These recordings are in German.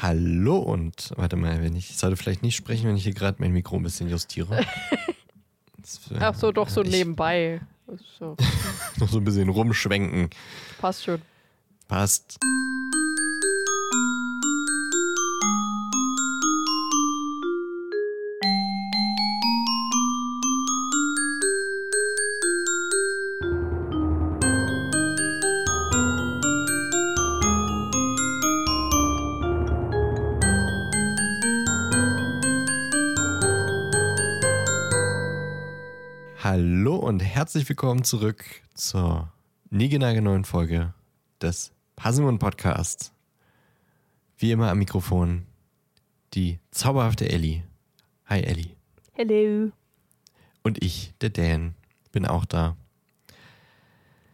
Hallo und warte mal, wenn ich, sollte vielleicht nicht sprechen, wenn ich hier gerade mein Mikro ein bisschen justiere. Das, äh, Ach so, doch so ich, nebenbei. So. noch so ein bisschen rumschwenken. Passt schon. Passt. Herzlich willkommen zurück zur niegenageneuen Folge des Puzzlemon Podcasts. Wie immer am Mikrofon die zauberhafte Ellie. Hi Ellie. Hello. Und ich, der Dan, bin auch da.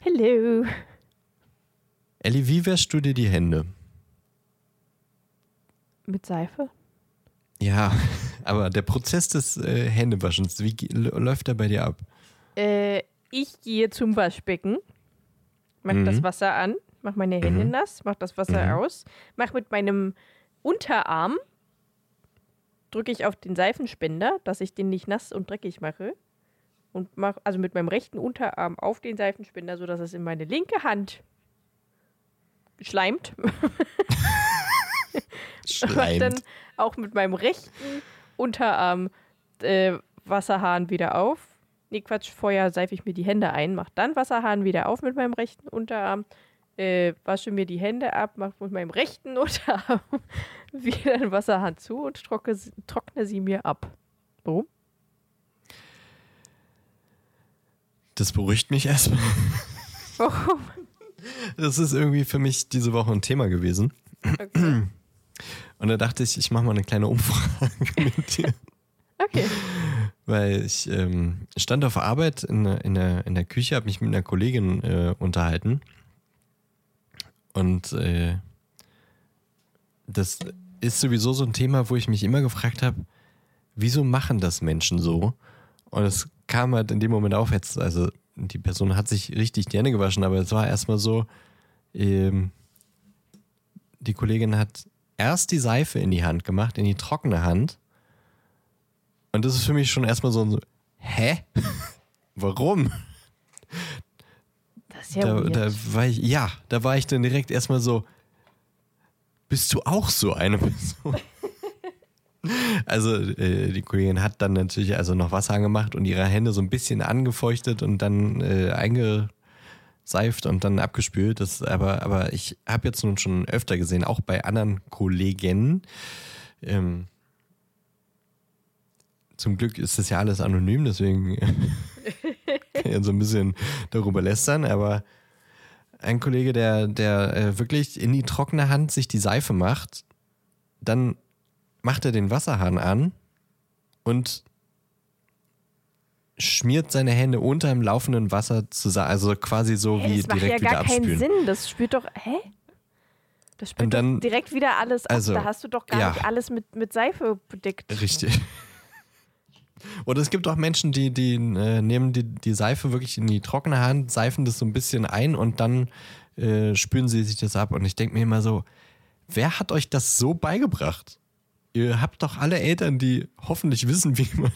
Hello. Ellie, wie wäschst du dir die Hände? Mit Seife? Ja, aber der Prozess des äh, Händewaschens, wie läuft der bei dir ab? Äh, ich gehe zum Waschbecken, mach Mhm. das Wasser an, mach meine Hände Mhm. nass, mach das Wasser Mhm. aus, mach mit meinem Unterarm, drücke ich auf den Seifenspender, dass ich den nicht nass und dreckig mache. Und mach also mit meinem rechten Unterarm auf den Seifenspender, sodass es in meine linke Hand schleimt. Mach dann Schleimt. auch mit meinem rechten Unterarm äh, Wasserhahn wieder auf. Nee, Quatsch, vorher seife ich mir die Hände ein, mach dann Wasserhahn wieder auf mit meinem rechten Unterarm, äh, wasche mir die Hände ab, mach mit meinem rechten Unterarm wieder den Wasserhahn zu und trockne, sie- trockne sie mir ab. Warum? Das beruhigt mich erstmal. Warum? Das ist irgendwie für mich diese Woche ein Thema gewesen. Okay. Und da dachte ich, ich mache mal eine kleine Umfrage mit dir. okay. Weil ich ähm, stand auf Arbeit in, der- in, der, in der Küche, habe mich mit einer Kollegin äh, unterhalten. Und äh, das ist sowieso so ein Thema, wo ich mich immer gefragt habe, wieso machen das Menschen so? Und es kam halt in dem Moment auf, jetzt, also die Person hat sich richtig Hände gewaschen, aber es war erstmal so, ähm, die Kollegin hat erst die Seife in die Hand gemacht, in die trockene Hand. Und das ist für mich schon erstmal so ein, hä? Warum? Das ist ja da, da war ich, ja, da war ich dann direkt erstmal so, bist du auch so eine Person? also äh, die Kollegin hat dann natürlich also noch Wasser angemacht und ihre Hände so ein bisschen angefeuchtet und dann äh, eingeseift und dann abgespült. Das, aber, aber ich habe jetzt nun schon öfter gesehen, auch bei anderen Kollegen. Ähm, zum Glück ist das ja alles anonym, deswegen kann ich so ein bisschen darüber lästern, aber ein Kollege, der, der äh, wirklich in die trockene Hand sich die Seife macht, dann macht er den Wasserhahn an und schmiert seine Hände unter dem laufenden Wasser zusammen, also quasi so Hä, wie das macht direkt ja wieder gar keinen abspülen. Sinn. Das spürt doch. Hä? Das spürt dann- doch direkt wieder alles ab. also, da hast du doch gar ja. nicht alles mit, mit Seife bedeckt. Richtig. Oder es gibt auch Menschen, die, die äh, nehmen die, die Seife wirklich in die trockene Hand, seifen das so ein bisschen ein und dann äh, spülen sie sich das ab. Und ich denke mir immer so, wer hat euch das so beigebracht? Ihr habt doch alle Eltern, die hoffentlich wissen, wie man,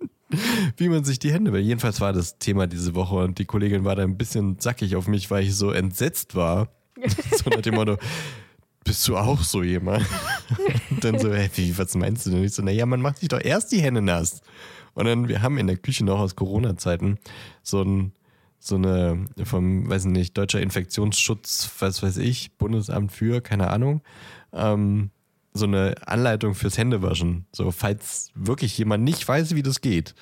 wie man sich die Hände wäscht. Jedenfalls war das Thema diese Woche und die Kollegin war da ein bisschen zackig auf mich, weil ich so entsetzt war. so nach dem Motto, bist du auch so jemand? Dann so, hey, wie, was meinst du denn? Ich so, naja, man macht sich doch erst die Hände nass. Und dann, wir haben in der Küche noch aus Corona-Zeiten so ein, so eine, vom, weiß nicht, Deutscher Infektionsschutz, was weiß ich, Bundesamt für, keine Ahnung, ähm, so eine Anleitung fürs Händewaschen. So, falls wirklich jemand nicht weiß, wie das geht.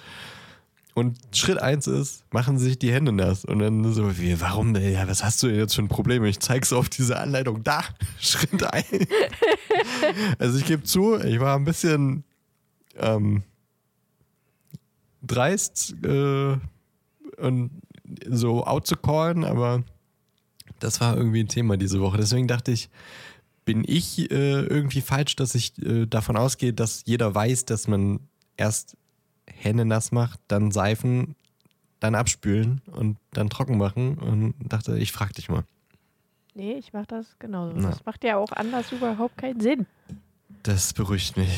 Und Schritt eins ist, machen sich die Hände nass. Und dann so, wie, warum, ey, was hast du jetzt für ein Problem? Ich zeig's auf diese Anleitung. Da, Schritt ein. also ich gebe zu, ich war ein bisschen ähm, dreist äh, und so out zu callen, aber das war irgendwie ein Thema diese Woche. Deswegen dachte ich, bin ich äh, irgendwie falsch, dass ich äh, davon ausgehe, dass jeder weiß, dass man erst Hände nass macht, dann Seifen, dann abspülen und dann trocken machen und dachte, ich frag dich mal. Nee, ich mach das genauso. Na. Das macht ja auch anders überhaupt keinen Sinn. Das beruhigt mich.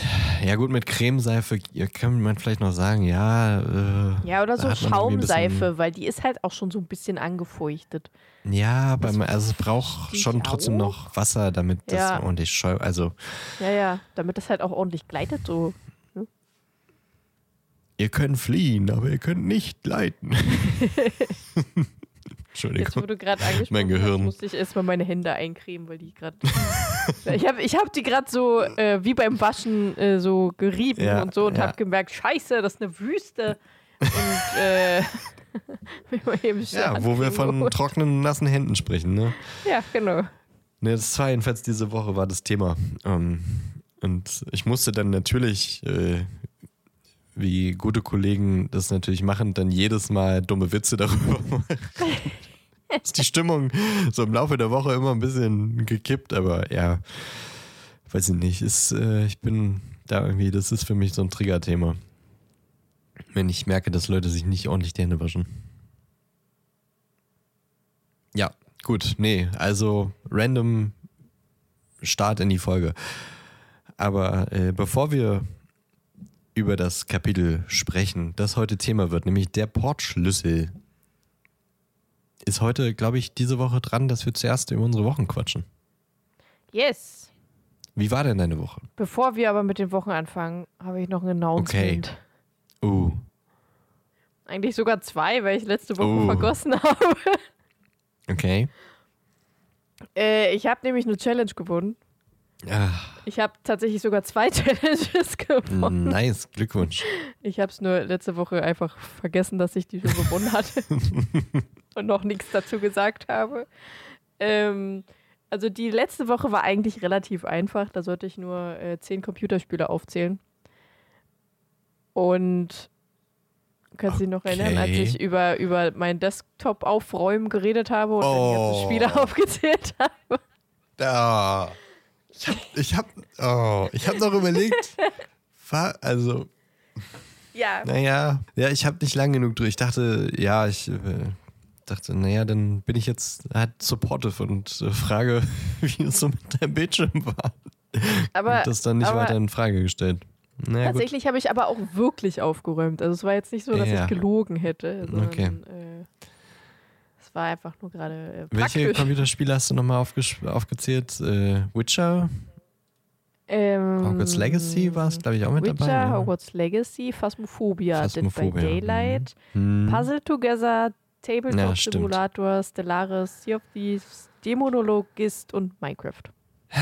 Ja, gut, mit Cremeseife kann man vielleicht noch sagen, ja. Äh, Ja, oder so Schaumseife, weil die ist halt auch schon so ein bisschen angefeuchtet. Ja, aber man, also es braucht schon trotzdem auch. noch Wasser, damit das Ja. ordentlich schäumt. Also, Ja, ja, damit das halt auch ordentlich gleitet so. Ihr könnt fliehen, aber ihr könnt nicht leiten. Jetzt, wo Entschuldigung. du gerade angesprochen Mein Gehirn. hast, musste ich erstmal meine Hände eincremen, weil die gerade. ich habe ich hab die gerade so äh, wie beim Waschen äh, so gerieben Ja, und so und ja. habe gemerkt, scheiße, das ist eine Wüste. Und äh, Ja, wo wir von trockenen, nassen Händen sprechen, ne? Ja, genau. Ne, das war jedenfalls diese Woche war das Thema. Ähm, und ich musste dann natürlich, äh, wie gute Kollegen das natürlich machen, dann jedes Mal dumme Witze darüber machen. ist die Stimmung so im Laufe der Woche immer ein bisschen gekippt, aber ja, weiß ich nicht. Ist, äh, ich bin da irgendwie, das ist für mich so ein Triggerthema. Wenn ich merke, dass Leute sich nicht ordentlich die Hände waschen. Ja, gut, nee, also random Start in die Folge. Aber äh, bevor wir über das Kapitel sprechen, das heute Thema wird, nämlich der Portschlüssel, ist heute, glaube ich, diese Woche dran, dass wir zuerst über unsere Wochen quatschen. Yes. Wie war denn deine Woche? Bevor wir aber mit den Wochen anfangen, habe ich noch ein Announcement. Uh, Eigentlich sogar zwei, weil ich letzte Woche Oh. vergossen habe. okay. Äh, ich habe nämlich eine Challenge gewonnen. Ah, Ich habe tatsächlich sogar zwei Challenges gewonnen. nice, Glückwunsch. Ich habe es nur letzte Woche einfach vergessen, dass ich die schon gewonnen hatte und noch nichts dazu gesagt habe. Ähm, also die letzte Woche war eigentlich relativ einfach. Da sollte ich nur äh, zehn Computerspiele aufzählen. Und kannst du dich noch erinnern, als Okay. ich über, über meinen Desktop aufräumen geredet habe und dann die ganzen Oh. Spiele aufgezählt habe? Da. Ich hab, ich hab, oh, ich hab noch überlegt, also, Ja. naja, ja, ich habe nicht lang genug durch. Ich dachte, ja, ich äh, dachte, naja, dann bin ich jetzt halt supportive und äh, frage, wie es so mit deinem Bildschirm war. Aber und das dann nicht aber- weiter in Frage gestellt. Naja. Tatsächlich habe ich aber auch wirklich aufgeräumt. Also es war jetzt nicht so, dass Ja. ich gelogen hätte, sondern Okay. äh, war einfach nur gerade äh, Welche. Computerspiele hast du nochmal aufgezählt? Äh, Witcher? Ähm, Hogwarts Legacy war es, glaube ich, auch mit Witcher, dabei. ne? Hogwarts Legacy, Phasmophobia, Phasmophobia, Dead by Daylight, Hm. Puzzle Together, Tabletop Ja. Simulator, Stellaris, Sea of Thieves, Demonologist und Minecraft.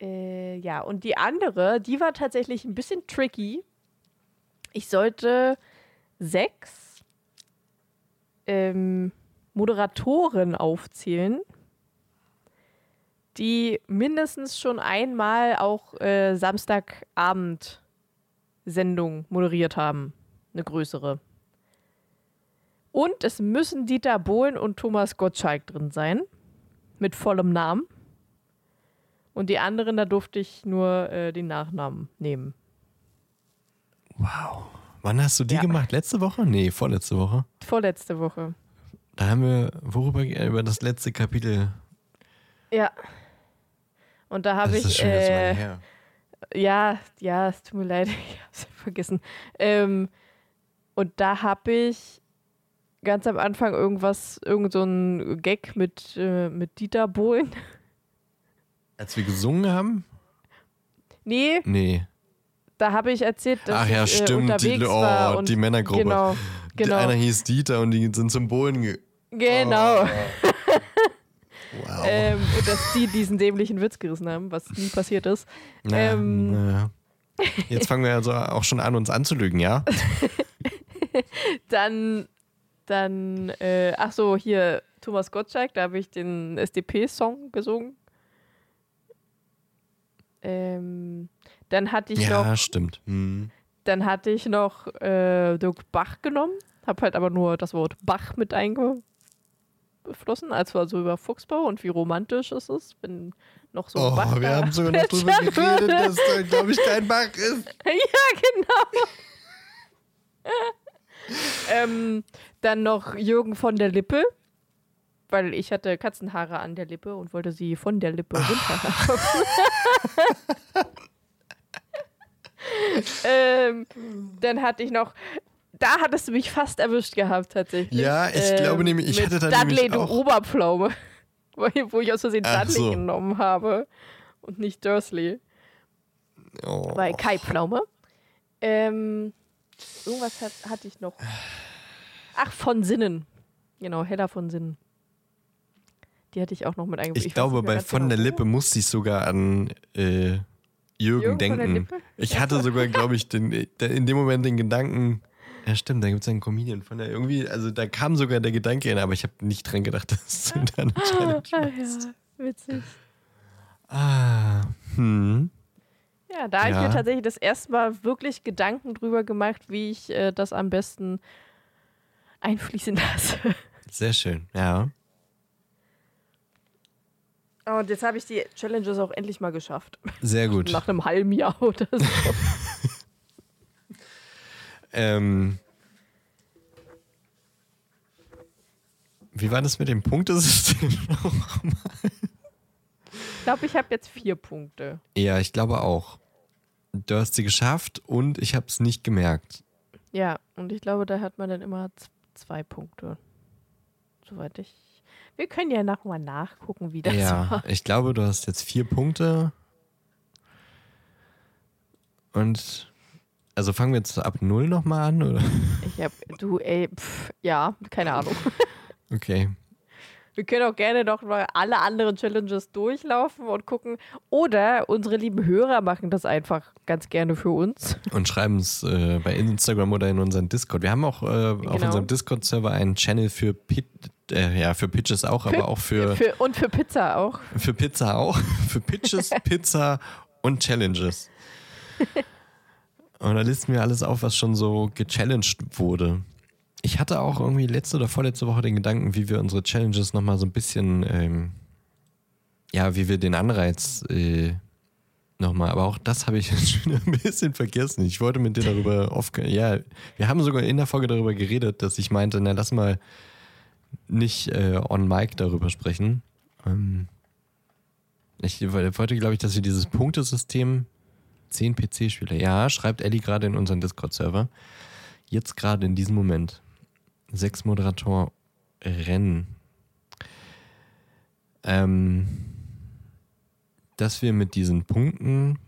äh, ja, und die andere, die war tatsächlich ein bisschen tricky. Ich sollte sechs ähm, Moderatoren aufzählen, die mindestens schon einmal auch äh, Samstagabend Sendung moderiert haben. Eine größere. Und es müssen Dieter Bohlen und Thomas Gottschalk drin sein. Mit vollem Namen. Und die anderen, da durfte ich nur äh, den Nachnamen nehmen. Wow. Wann hast du die Ja. gemacht? Letzte Woche? Nee, vorletzte Woche. Vorletzte Woche. Da haben wir worüber äh, über das letzte Kapitel. Ja. Und da habe das ist ich. schon Äh, her. ja, ja, es tut mir leid, ich habe es vergessen. Ähm, und da habe ich ganz am Anfang irgendwas, irgend so ein Gag mit, äh, mit Dieter Bohlen. Als wir gesungen haben? Nee, Nee. Da habe ich erzählt, dass Ach ja, ich äh, stimmt. Die, unterwegs oh, war und die Männergruppe. genau, Die- genau, Einer hieß Dieter und die sind zum Bohlen. Ge genau. wow. Ähm, und dass die diesen dämlichen Witz gerissen haben, was nie passiert ist. Na, ähm, na. Jetzt fangen wir also auch schon an, uns anzulügen, ja? Dann, dann, äh, ach so, hier Thomas Gottschalk, da habe ich den SDP-Song gesungen. Ähm, dann hatte ich Ja, noch, stimmt. Hm. dann hatte ich noch äh, Dirk Bach genommen, habe halt aber nur das Wort Bach mit eingeflossen, als war so über Fuchsbau und wie romantisch ist es, wenn noch so ein Oh, Bach wir haben sogar noch drüber geredet, würde. dass da, glaube ich, kein Bach ist. Ja, genau. ähm, dann noch Jürgen von der Lippe, weil ich hatte Katzenhaare an der Lippe und wollte sie von der Lippe runter ähm, dann hatte ich noch, da hattest du mich fast erwischt gehabt tatsächlich. Ja, ich Ähm, glaube nämlich, ich hatte da Dudley, nämlich du auch. Oberpflaume. Wo ich aus Versehen Ach Dudley so. genommen habe und nicht Dursley. Oh. Bei Kai Pflaume. Ähm, irgendwas hat, hatte ich noch. Ach, von Sinnen. Genau, Hella von Sinnen. Die hatte ich auch noch mit eingebaut. Ich, glaube, bei von der Lippe musste ich sogar an äh, Jürgen, denken. Ich hatte sogar, glaube ich, den, in dem Moment den Gedanken, ja stimmt, da gibt es einen Comedian von der irgendwie, also da kam sogar der Gedanke hin, aber ich habe nicht dran gedacht, dass du da eine Challenge Ah, ja, witzig. Ah, hm. Ja, da habe ich Ja. mir tatsächlich das erste Mal wirklich Gedanken drüber gemacht, wie ich äh, das am besten einfließen lasse. Sehr schön, ja. Und jetzt habe ich die Challenges auch endlich mal geschafft. Sehr gut. Nach einem halben Jahr oder so. Ähm, wie war das mit dem Punktesystem? Ich glaube, ich habe jetzt vier Punkte. ja, ich glaube auch. Du hast sie geschafft und ich habe es nicht gemerkt. Ja, und ich glaube, da hat man dann immer zwei Punkte. Soweit ich. Wir können ja nochmal nachgucken, wie das ja, war. ich glaube, du hast jetzt vier Punkte. Und also fangen wir jetzt ab null nochmal an, oder? Ich hab, du, ey, pff, ja, keine Ahnung. Okay. Wir können auch gerne noch mal alle anderen Challenges durchlaufen und gucken. Oder unsere lieben Hörer machen das einfach ganz gerne für uns. Und schreiben es äh, bei Instagram oder in unseren Discord. Wir haben auch äh, auf Genau. unserem Discord-Server einen Channel für Pit äh, ja, für Pitches auch, aber auch für, für. Und für Pizza auch. für Pizza auch. Für Pitches, Pizza und Challenges. Und da listen wir alles auf, was schon so gechallenged wurde. Ich hatte auch irgendwie letzte oder vorletzte Woche den Gedanken, wie wir unsere Challenges nochmal so ein bisschen, ähm, ja, wie wir den Anreiz äh, nochmal, aber auch das habe ich jetzt schon ein bisschen vergessen. Ich wollte mit dir darüber oft, ja, wir haben sogar in der Folge darüber geredet, dass ich meinte, na, lass mal nicht äh, on mic darüber sprechen. Ähm, ich wollte, glaube ich, dass wir dieses Punktesystem 10 PC-Spieler, ja, schreibt Ellie gerade in unseren Discord-Server. Jetzt gerade in diesem Moment. Sechs Moderator Rennen. Ähm, dass wir mit diesen Punkten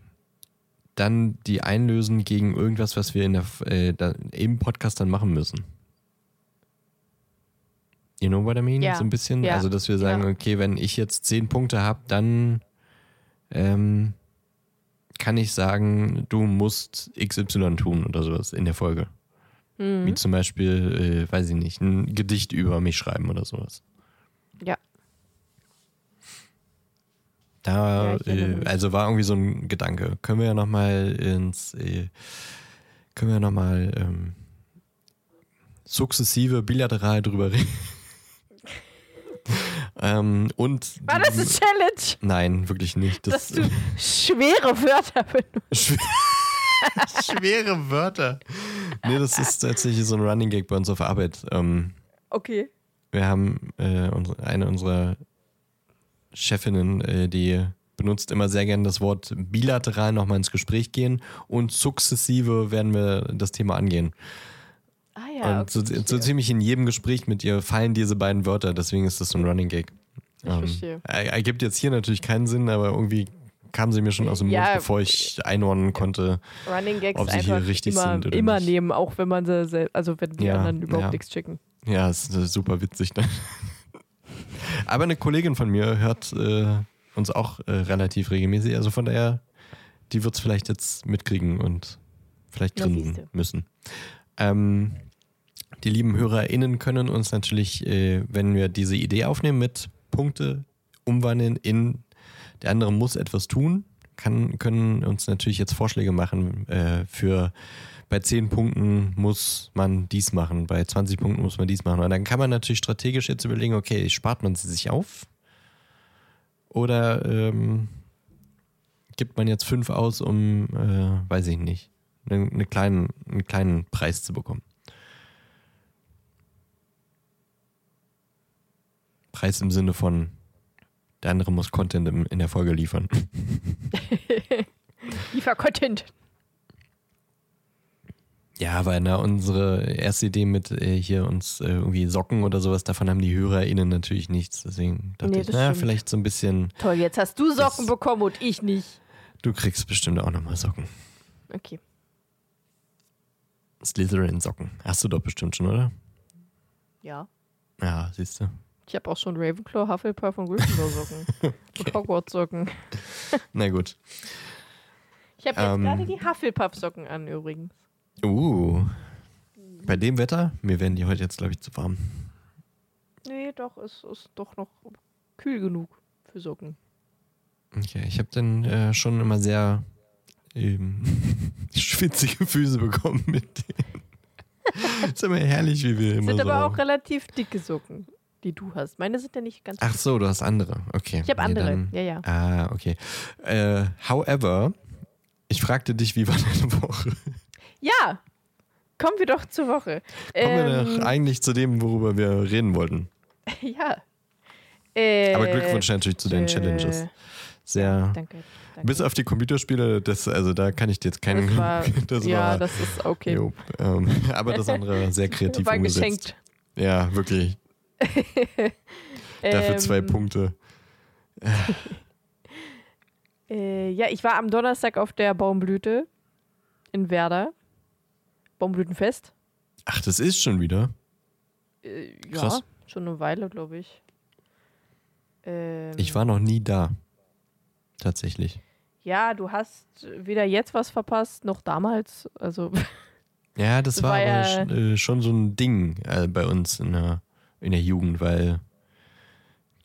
dann die einlösen gegen irgendwas, was wir in der, äh, da, im Podcast dann machen müssen. You know what I mean? Ja. So ein bisschen. Ja. Also, dass wir sagen, Ja. okay, wenn ich jetzt zehn Punkte habe, dann ähm, kann ich sagen, du musst XY tun oder sowas in der Folge. Mhm. Wie zum Beispiel, äh, weiß ich nicht, ein Gedicht über mich schreiben oder sowas. Ja. Da, äh, also war irgendwie so ein Gedanke. Können wir ja nochmal ins, äh, können wir nochmal ähm, sukzessive bilateral drüber reden. ähm, und War das eine Challenge? Nein, wirklich nicht. Dass Das, du schwere Wörter benutzt. Schw schwere Wörter. Nee, das ist tatsächlich so ein Running Gag bei uns auf Arbeit. Ähm, Okay. wir haben äh, unsere, eine unserer Chefinnen, äh, die benutzt immer sehr gerne das Wort bilateral nochmal ins Gespräch gehen und sukzessive werden wir das Thema angehen. Ah ja. und so, okay, so ziemlich in jedem Gespräch mit ihr fallen diese beiden Wörter, deswegen ist das so ein Running Gag. Ich verstehe. er- Ergibt jetzt hier natürlich keinen Sinn, aber irgendwie kam sie mir schon aus dem Ja, Mund, bevor ich einordnen konnte. Running Gags ob sie hier richtig immer, sind oder immer nicht. nehmen, auch wenn man sie, also wenn die Ja, anderen überhaupt ja. nichts schicken. Ja, ist äh, super witzig. Ne? Aber eine Kollegin von mir hört äh, uns auch äh, relativ regelmäßig. Also von daher, die wird es vielleicht jetzt mitkriegen und vielleicht siehste. müssen. Ähm, die lieben HörerInnen können uns natürlich, äh, wenn wir diese Idee aufnehmen, mit Punkte umwandeln in der andere muss etwas tun, kann, können uns natürlich jetzt Vorschläge machen äh, für bei 10 Punkten muss man dies machen, bei 20 Punkten muss man dies machen. Und dann kann man natürlich strategisch jetzt überlegen, okay, spart man sie sich auf? Oder ähm, gibt man jetzt fünf aus, um, äh, weiß ich nicht, einen, eine kleinen, einen kleinen Preis zu bekommen? Preis im Sinne von, der andere muss Content im, in der Folge liefern. Liefer Content. Ja, weil na, unsere erste Idee mit äh, hier uns äh, irgendwie Socken oder sowas, davon haben die HörerInnen natürlich nichts. Deswegen dachte Nee, ich, naja, stimmt. vielleicht so ein bisschen, Toll, jetzt hast du Socken Das- bekommen und ich nicht. du kriegst bestimmt auch nochmal Socken. Okay. Slytherin-Socken. Hast du doch bestimmt schon, oder? Ja. Ja, siehst du. Ich habe auch schon Ravenclaw, Hufflepuff und Gryffindor Socken. Und Hogwarts Socken. Na gut. Ich habe jetzt Ähm. gerade die Hufflepuff Socken an übrigens. Uh. Bei dem Wetter, mir werden die heute jetzt, glaube ich, zu warm. Nee, doch, es ist doch noch kühl genug für Socken. Okay, ich habe dann äh, schon immer sehr ähm, schwitzige Füße bekommen mit denen. ist immer herrlich, wie wir immer Sind so. aber auch relativ dicke Socken, die du hast. Meine sind ja nicht ganz. Ach so, du hast andere. Okay. ich habe andere. dann- ja, ja. Ah, okay. Äh, however, ich fragte dich, wie war deine Woche? Ja! Kommen wir doch zur Woche. Kommen wir Ähm, doch eigentlich zu dem, worüber wir reden wollten. ja. Äh, Aber Glückwunsch natürlich zu deinen äh, Challenges. Sehr. Danke. danke. Bis auf die Computerspiele, das, also da kann ich dir jetzt keinen. das war, das ja, war, das ist okay. jo, ähm, aber das andere sehr kreativ war umgesetzt. geschenkt. Ja, wirklich. Dafür zwei Ähm, Punkte. Äh, ja, ich war am Donnerstag auf der Baumblüte in Werder. Baumblütenfest. Ach, das ist schon wieder. Äh, Krass. Ja, schon eine Weile, glaube ich. Ähm, Ich war noch nie da. Tatsächlich. Ja, du hast weder jetzt was verpasst, noch damals. Also, Ja, das Das war, war aber ja- äh, schon so ein Ding äh, bei uns in der, in der Jugend, weil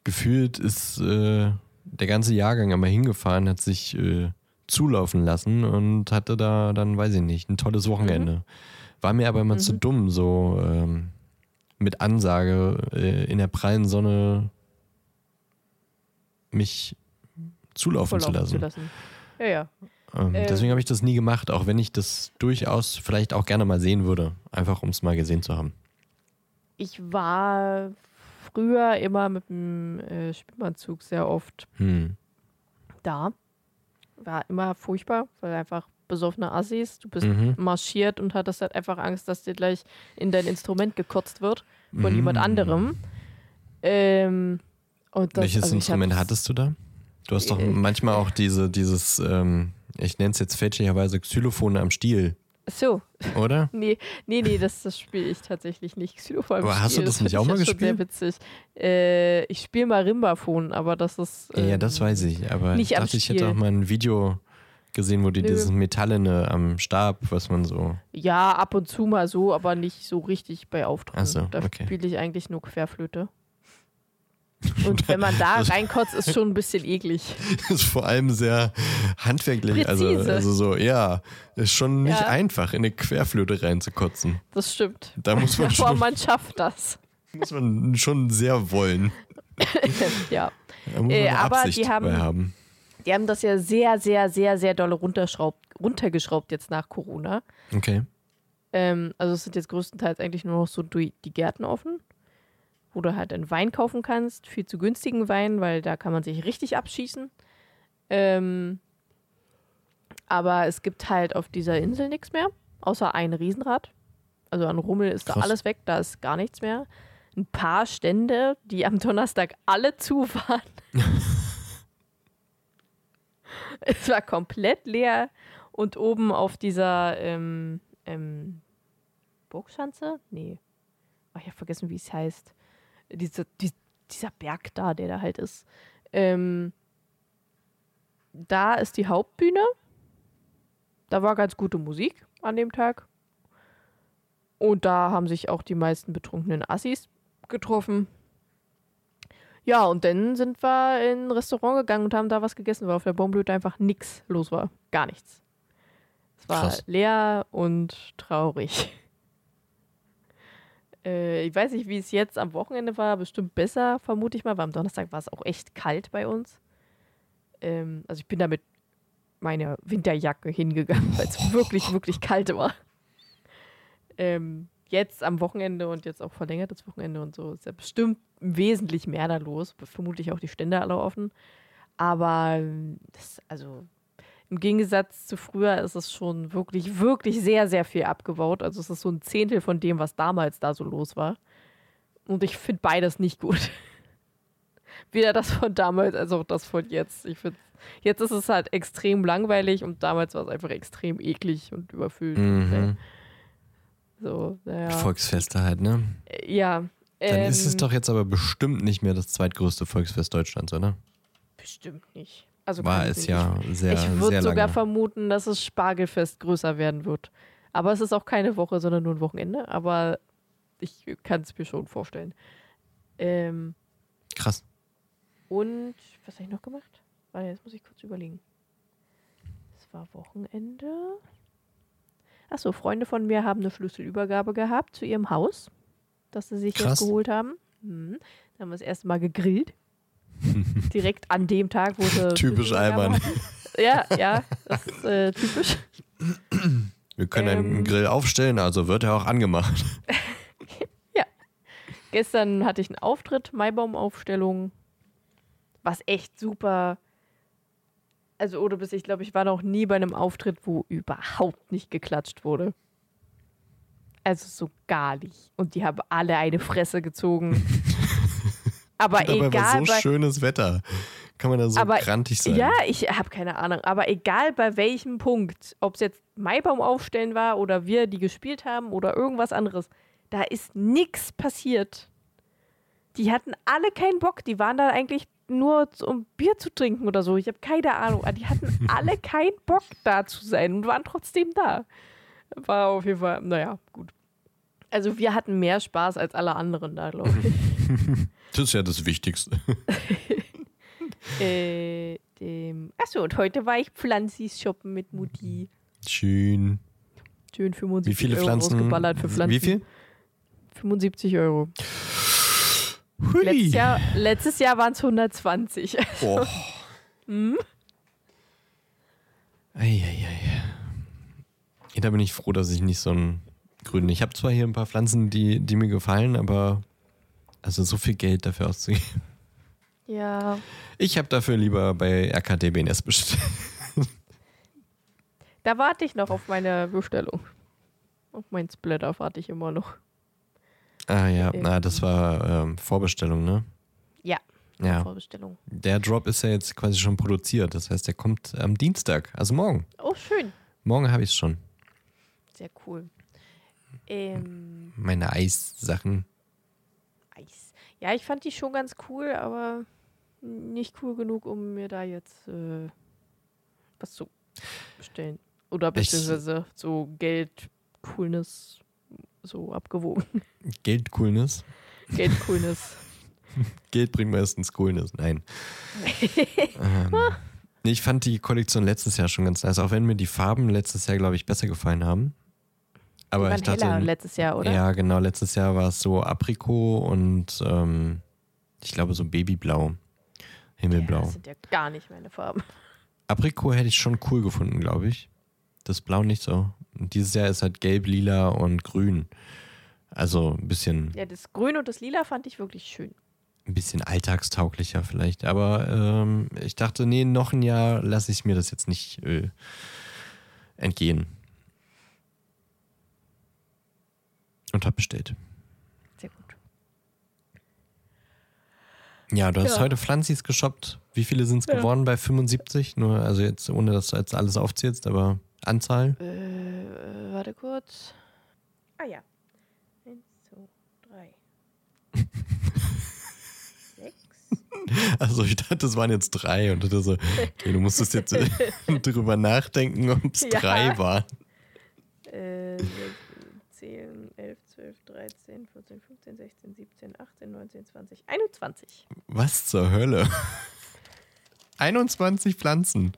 gefühlt ist äh, der ganze Jahrgang einmal hingefahren, hat sich äh, zulaufen lassen und hatte da dann, weiß ich nicht, ein tolles Wochenende. War mir aber immer zu Mhm. dumm, so ähm, mit Ansage äh, in der prallen Sonne mich zulaufen zu lassen. zu lassen. Ja, ja. Ähm, Ähm. deswegen habe ich das nie gemacht, auch wenn ich das durchaus vielleicht auch gerne mal sehen würde. Einfach um es mal gesehen zu haben. Ich war früher immer mit dem äh, Schwimmanzug sehr oft Hm. da. War immer furchtbar, weil einfach besoffene Assis, du bist Mhm. marschiert und hattest halt einfach Angst, dass dir gleich in dein Instrument gekotzt wird von Mhm. jemand anderem. Ähm, das, Welches also Instrument hattest du da? Du hast doch Äh, manchmal auch diese, dieses, ähm, ich nenne es jetzt fälschlicherweise Xylophone am Stiel, So, oder? nee, nee, nee, das, das spiele ich tatsächlich nicht. Xylophon Aber hast du Spiel, das nicht auch mal ja schon Sehr witzig. Äh, ich spiele Marimbaphon, aber das ist. Ja, ja, das ähm, weiß ich. Aber nicht ich dachte, ich hätte auch mal ein Video gesehen, wo die Nö. dieses Metallene am Stab, was man so. Ja, ab und zu mal so, aber nicht so richtig bei Auftritten. Ach so, da okay. spiele ich eigentlich nur Querflöte. Und wenn man da Das- reinkotzt, ist schon ein bisschen eklig. ist vor allem sehr handwerklich. Also, also so, ja, ist schon nicht Ja. einfach, in eine Querflöte reinzukotzen. Das stimmt. Da muss man Aber schon, man schafft das. muss man schon sehr wollen. Ja. Da muss Äh, man eine aber Absicht die haben- bei haben. Die haben das ja sehr, sehr, sehr, sehr dolle runterschraubt, runtergeschraubt jetzt nach Corona. Okay. Ähm, also es sind jetzt größtenteils eigentlich nur noch so die Gärten offen, wo du halt einen Wein kaufen kannst, viel zu günstigen Wein, weil da kann man sich richtig abschießen. Ähm, aber es gibt halt auf dieser Insel nichts mehr, außer ein Riesenrad. Also an Rummel ist da Krass. alles weg, da ist gar nichts mehr. Ein paar Stände, die am Donnerstag alle zu waren. es war komplett leer und oben auf dieser ähm, ähm, Burgschanze? Nee. Oh, ich habe vergessen, wie es heißt. Diese, die, dieser Berg da, der da halt ist. Ähm, da ist die Hauptbühne. Da war ganz gute Musik an dem Tag. Und da haben sich auch die meisten betrunkenen Assis getroffen. Ja, und dann sind wir in ein Restaurant gegangen und haben da was gegessen, weil auf der Baumblüte einfach nichts los war. Gar nichts. Es war Krass. leer und traurig. Äh, ich weiß nicht, wie es jetzt am Wochenende war. Bestimmt besser, vermute ich mal, weil am Donnerstag war es auch echt kalt bei uns. Ähm, also ich bin da mit meiner Winterjacke hingegangen, weil es wirklich, wirklich kalt war. Ähm, jetzt am Wochenende und jetzt auch verlängertes Wochenende und so ist ja bestimmt wesentlich mehr da los. Vermutlich auch die Stände alle offen. Aber ähm, das, also im Gegensatz zu früher ist es schon wirklich, wirklich sehr, sehr viel abgebaut. Also es ist so ein Zehntel von dem, was damals da so los war. Und ich finde beides nicht gut. Weder das von damals als auch das von jetzt. Ich finde, jetzt ist es halt extrem langweilig und damals war es einfach extrem eklig und überfüllt. Mhm. So, naja. Volksfeste halt, ne? Äh, Ja. Dann ist es ähm, doch jetzt aber bestimmt nicht mehr das zweitgrößte Volksfest Deutschlands, oder? Bestimmt nicht. Also War es ja nicht. sehr, Ich würde lange. sogar vermuten, dass es Spargelfest größer werden wird. Aber es ist auch keine Woche, sondern nur ein Wochenende. Aber ich kann es mir schon vorstellen. Ähm, Krass. und was habe ich noch gemacht? Warte, jetzt muss ich kurz überlegen. Es war Wochenende. Achso, Freunde von mir haben eine Schlüsselübergabe gehabt zu ihrem Haus, das sie sich Krass. jetzt geholt haben. Mhm. Dann haben wir das erste Mal gegrillt. Direkt an dem Tag, wo sie. Typisch hatten. Ja, ja, das ist äh, typisch. Wir können einen Ähm. Grill aufstellen, also wird er auch angemacht. Gestern hatte ich einen Auftritt, Maibaumaufstellung, was echt super. Also, oder bis ich glaube, ich war noch nie bei einem Auftritt, wo überhaupt nicht geklatscht wurde. Also so gar nicht. Und die haben alle eine Fresse gezogen. Aber Dabei egal. war so bei, schönes Wetter. Kann man da so Aber- grantig sein? Ja, ich habe keine Ahnung. Aber egal bei welchem Punkt, ob es jetzt Maibaum aufstellen war oder wir die gespielt haben oder irgendwas anderes, da ist nichts passiert. Die hatten alle keinen Bock. Die waren da eigentlich nur, um Bier zu trinken oder so. Ich habe keine Ahnung. Die hatten alle keinen Bock da zu sein und waren trotzdem da. War auf jeden Fall, naja, gut. Also wir hatten mehr Spaß als alle anderen da, glaube ich. Das ist ja das Wichtigste. äh, dem Achso, und heute war ich Pflanzis shoppen mit Mutti. Schön. Schön 75 Wie viele Euro Pflanzen? ausgeballert für Pflanzen. Wie viel? 75 Euro. Hui. Letztes Jahr, letztes Jahr waren es 120. Boah. Hm? Eieiei. Ja, da bin ich froh, dass ich nicht so einen grünen. Ich habe zwar hier ein paar Pflanzen, die, die mir gefallen, aber also so viel Geld dafür auszugeben. Ja, Ich habe dafür lieber bei RKDBNS bestellt. da warte ich noch auf meine Bestellung. Auf meinen Splitter warte ich immer noch. Ah ja, na, das war ähm, Vorbestellung, ne? Ja, Ja. Vorbestellung. Der Drop ist ja jetzt quasi schon produziert. Das heißt, der kommt am Dienstag, also morgen. Oh, schön. Morgen habe ich es schon. Sehr cool. Ähm, Meine Eissachen. Eis. Ja, ich fand die schon ganz cool, aber nicht cool genug, um mir da jetzt äh, was zu bestellen. Oder beziehungsweise so Geld, Coolness so abgewogen. Geldcoolness. Geld, bringt meistens Coolness. Nein. ähm, ich fand die Kollektion letztes Jahr schon ganz nice, auch wenn mir die Farben letztes Jahr, glaube ich, besser gefallen haben. Aber ich dachte, letztes Jahr, oder? ja, genau, letztes Jahr war es so Aprikot und ähm, ich glaube so Babyblau. Ja, Himmelblau. das sind ja gar nicht meine Farben. Aprikot hätte ich schon cool gefunden, glaube ich. Das Blau nicht so. Und dieses Jahr ist halt gelb, lila und grün. Also ein bisschen, Ja, das Grün und das Lila fand ich wirklich schön. ein bisschen alltagstauglicher vielleicht. Aber ähm, ich dachte, nee, noch ein Jahr lasse ich mir das jetzt nicht äh, entgehen. Und hab bestellt. Sehr gut. Ja, du hast Ja. heute Pflanzis geshoppt. Wie viele sind es Ja. geworden bei 75? Nur, also jetzt, ohne dass du jetzt alles aufzählst, aber Anzahl? Äh, warte kurz. Ah ja. Eins, zwei, drei. Sechs. Also ich dachte, es waren jetzt drei und dachte so, okay, du musstest jetzt äh, drüber nachdenken, ob es Ja. drei waren. Äh, 10, 11, 12, 13, 14, 15, 16, 17, 18, 19, 20, 21. Was zur Hölle? 21 Pflanzen.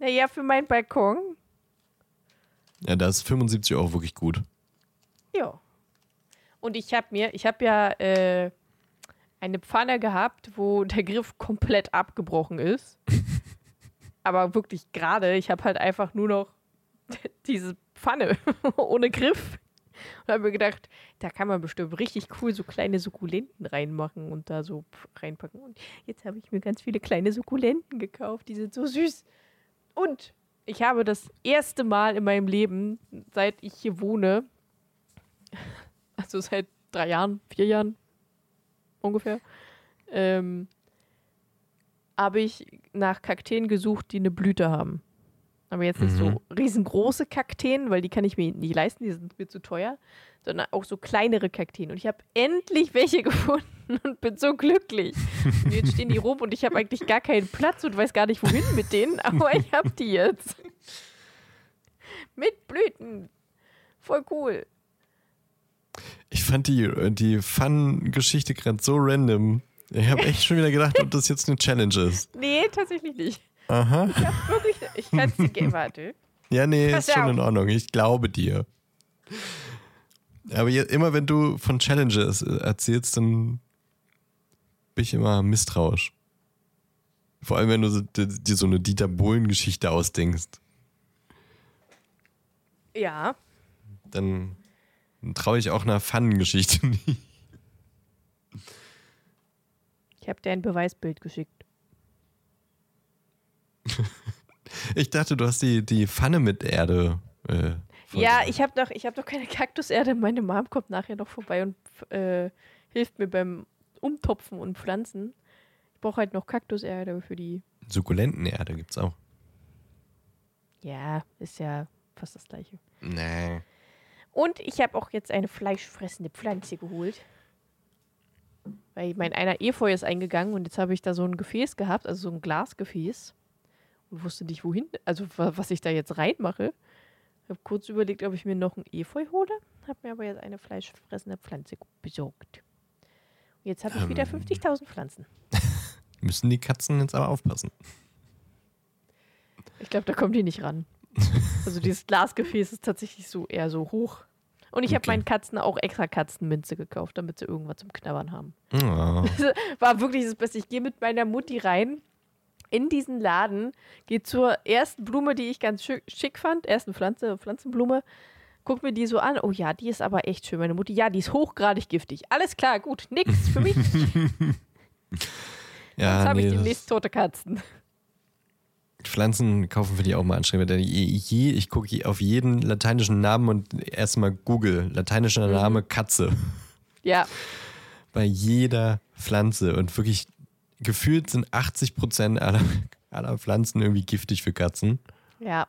Naja, für meinen Balkon. Ja, da ist 75 Euro wirklich gut. Ja. Und ich habe mir, ich habe ja äh, eine Pfanne gehabt, wo der Griff komplett abgebrochen ist. Aber wirklich gerade. Ich habe halt einfach nur noch diese Pfanne ohne Griff. Und habe mir gedacht, da kann man bestimmt richtig cool so kleine Sukkulenten reinmachen und da so reinpacken. Und jetzt habe ich mir ganz viele kleine Sukkulenten gekauft. Die sind so süß. Und ich habe das erste Mal in meinem Leben, seit ich hier wohne, also seit drei Jahren, vier Jahren ungefähr, ähm, habe ich nach Kakteen gesucht, die eine Blüte haben. Aber jetzt nicht Mhm. so riesengroße Kakteen, weil die kann ich mir nicht leisten, die sind mir zu teuer, sondern auch so kleinere Kakteen. Und ich habe endlich welche gefunden und bin so glücklich. Und jetzt stehen die rum und ich habe eigentlich gar keinen Platz und weiß gar nicht, wohin mit denen, aber ich habe die jetzt. Mit Blüten. Voll cool. Ich fand die, die Fun-Geschichte gerade so random. Ich habe echt schon wieder gedacht, ob das jetzt eine Challenge ist. Nee, tatsächlich nicht. Aha. Ich hab wirklich, ich kann es dir geben, warte. Ja, nee, Pass ist schon auf. in Ordnung. Ich glaube dir. Aber je, immer wenn du von Challenges äh, erzählst, dann bin ich immer misstrauisch. Vor allem, wenn du dir so eine Dieter Bohlen-Geschichte ausdenkst. Ja, Dann traue ich auch einer Fun-Geschichte nicht. ich habe dir ein Beweisbild geschickt. Ich dachte, du hast die, die Pfanne mit Erde. Äh, Ja, ich habe doch, ich hab doch keine Kaktuserde. Meine Mom kommt nachher noch vorbei und äh, hilft mir beim Umtopfen und Pflanzen. Ich brauche halt noch Kaktuserde für die. Sukkulentenerde gibt's auch. Ja, ist ja fast das gleiche. Nee. Und ich habe auch jetzt eine fleischfressende Pflanze geholt. Weil mein einer Efeu ist eingegangen und jetzt habe ich da so ein Gefäß gehabt, also so ein Glasgefäß. Wusste nicht, wohin, also wa- was ich da jetzt reinmache. Habe kurz überlegt, ob ich mir noch ein Efeu hole. Habe mir aber jetzt eine fleischfressende Pflanze besorgt. Und jetzt habe ich wieder Ähm. 50.000 Pflanzen. Müssen die Katzen jetzt aber aufpassen. Ich glaube, da kommen die nicht ran. Also dieses Glasgefäß ist tatsächlich so eher so hoch. Und ich habe Okay. meinen Katzen auch extra Katzenminze gekauft, damit sie irgendwas zum Knabbern haben. Oh. War wirklich das Beste. Ich gehe mit meiner Mutti rein in diesen Laden, gehe zur ersten Blume, die ich ganz schick, fand, ersten Pflanze, Pflanzenblume, guck mir die so an. Oh ja, die ist aber echt schön. Meine Mutti, ja, die ist hochgradig giftig. Alles klar, gut, nix für mich. Ja, Jetzt habe nee, ich demnächst tote Katzen. Pflanzen kaufen finde ich auch mal anstrengend. Denn ich gucke auf jeden lateinischen Namen und erstmal Google. Lateinischer Mhm. Name Katze. Ja, Bei jeder Pflanze. Und wirklich gefühlt sind 80 Prozent aller, aller Pflanzen irgendwie giftig für Katzen. ja.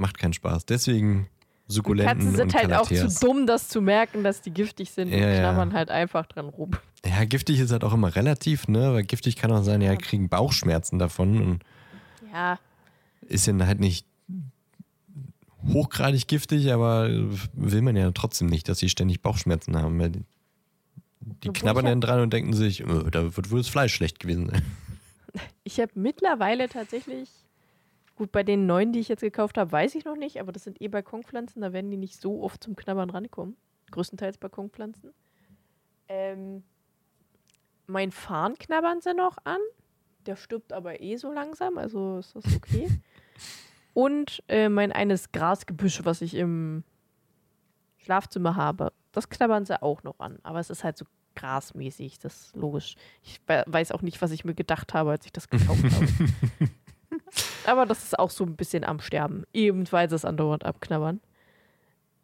Macht keinen Spaß. Deswegen Sukkulenten Katzen sind und halt auch zu dumm, das zu merken, dass die giftig sind und Ja, ja. knabbern halt einfach dran rum. Ja, giftig ist halt auch immer relativ, ne? Weil giftig kann auch sein, ja, Ja. kriegen Bauchschmerzen davon und Ja, ist ja halt nicht hochgradig giftig, aber will man ja trotzdem nicht, dass sie ständig Bauchschmerzen haben. Die, knabbern dann dran und denken sich, oh, da wird wohl das Fleisch schlecht gewesen sein. ich habe mittlerweile tatsächlich, gut, bei den neuen, die ich jetzt gekauft habe, weiß ich noch nicht, aber das sind eh Balkonpflanzen, da werden die nicht so oft zum Knabbern rankommen. Größtenteils Balkonpflanzen. Ähm, mein Farn knabbern sie noch an. Der stirbt aber eh so langsam, also ist das okay. Und äh, mein eines Grasgebüsch, was ich im Schlafzimmer habe, das knabbern sie auch noch an. Aber es ist halt so grasmäßig, das ist logisch. Ich we- weiß auch nicht, was ich mir gedacht habe, als ich das gekauft habe. Aber das ist auch so ein bisschen am Sterben. Eben weil sie es andauernd abknabbern.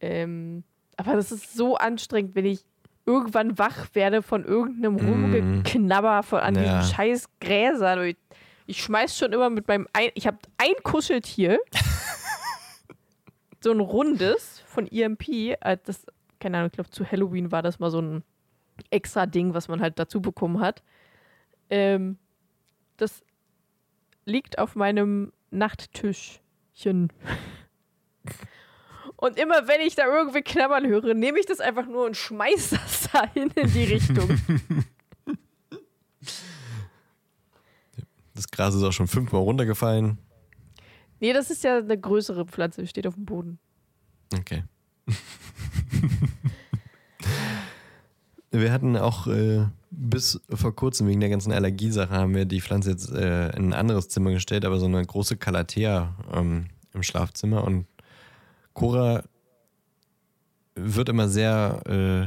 Ähm, aber das ist so anstrengend, wenn ich irgendwann wach werde von irgendeinem Mm. Rumgeknabber von an Ja. diesen scheiß Gräsern. Ich, ich schmeiß schon immer mit meinem ein, ich habe ein Kuscheltier. so ein rundes von EMP. äh, Das, keine Ahnung, ich glaube zu Halloween war das mal so ein extra Ding, was man halt dazu bekommen hat. Ähm, das liegt auf meinem Nachttischchen. Und immer wenn ich da irgendwie knabbern höre, nehme ich das einfach nur und schmeiß das dahin in die Richtung. Das Gras ist auch schon fünfmal runtergefallen. nee, das ist ja eine größere Pflanze, steht auf dem Boden. Okay. wir hatten auch äh, bis vor kurzem wegen der ganzen Allergiesache haben wir die Pflanze jetzt äh, in ein anderes Zimmer gestellt, aber so eine große Calathea ähm, im Schlafzimmer und Cora wird immer sehr äh,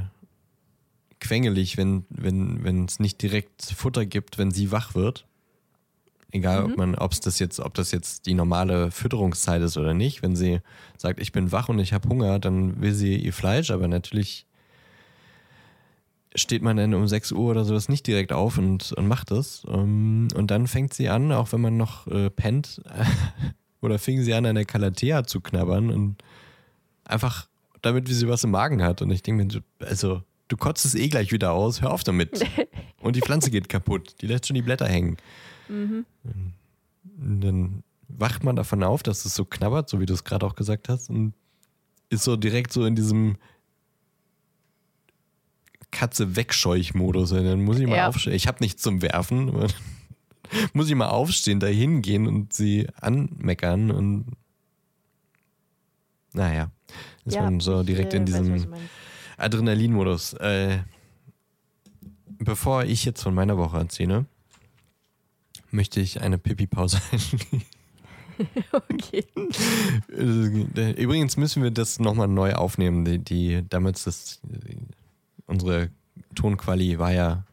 quengelig, wenn wenn wenn es nicht direkt Futter gibt, wenn sie wach wird. Egal, mhm. ob man, ob das jetzt, ob das jetzt die normale Fütterungszeit ist oder nicht. Wenn sie sagt, ich bin wach und ich habe Hunger, dann will sie ihr Fleisch, aber natürlich steht man dann um 6 Uhr oder sowas nicht direkt auf und, und macht das. Ähm, und dann fängt sie an, auch wenn man noch äh, pennt, oder fing sie an, an der Calathea zu knabbern und einfach damit, wie sie was im Magen hat. Und ich denke mir, also, du kotzt es eh gleich wieder aus, hör auf damit. und die Pflanze geht kaputt, die lässt schon die Blätter hängen. Mhm. Und dann wacht man davon auf, dass es so knabbert, so wie du es gerade auch gesagt hast, und ist so direkt so in diesem Katze wegscheuch-Modus. Dann muss ich mal ja. aufstehen. Ich habe nichts zum Werfen. muss ich mal aufstehen, da hingehen und sie anmeckern und naja, ist ja, man so direkt ich, in diesem Adrenalin-Modus. Äh, bevor ich jetzt von meiner Woche erzähle, möchte ich eine Pipi-Pause einlegen. okay. Äh, übrigens müssen wir das nochmal neu aufnehmen. Die, die damals das unsere Tonquali war ja,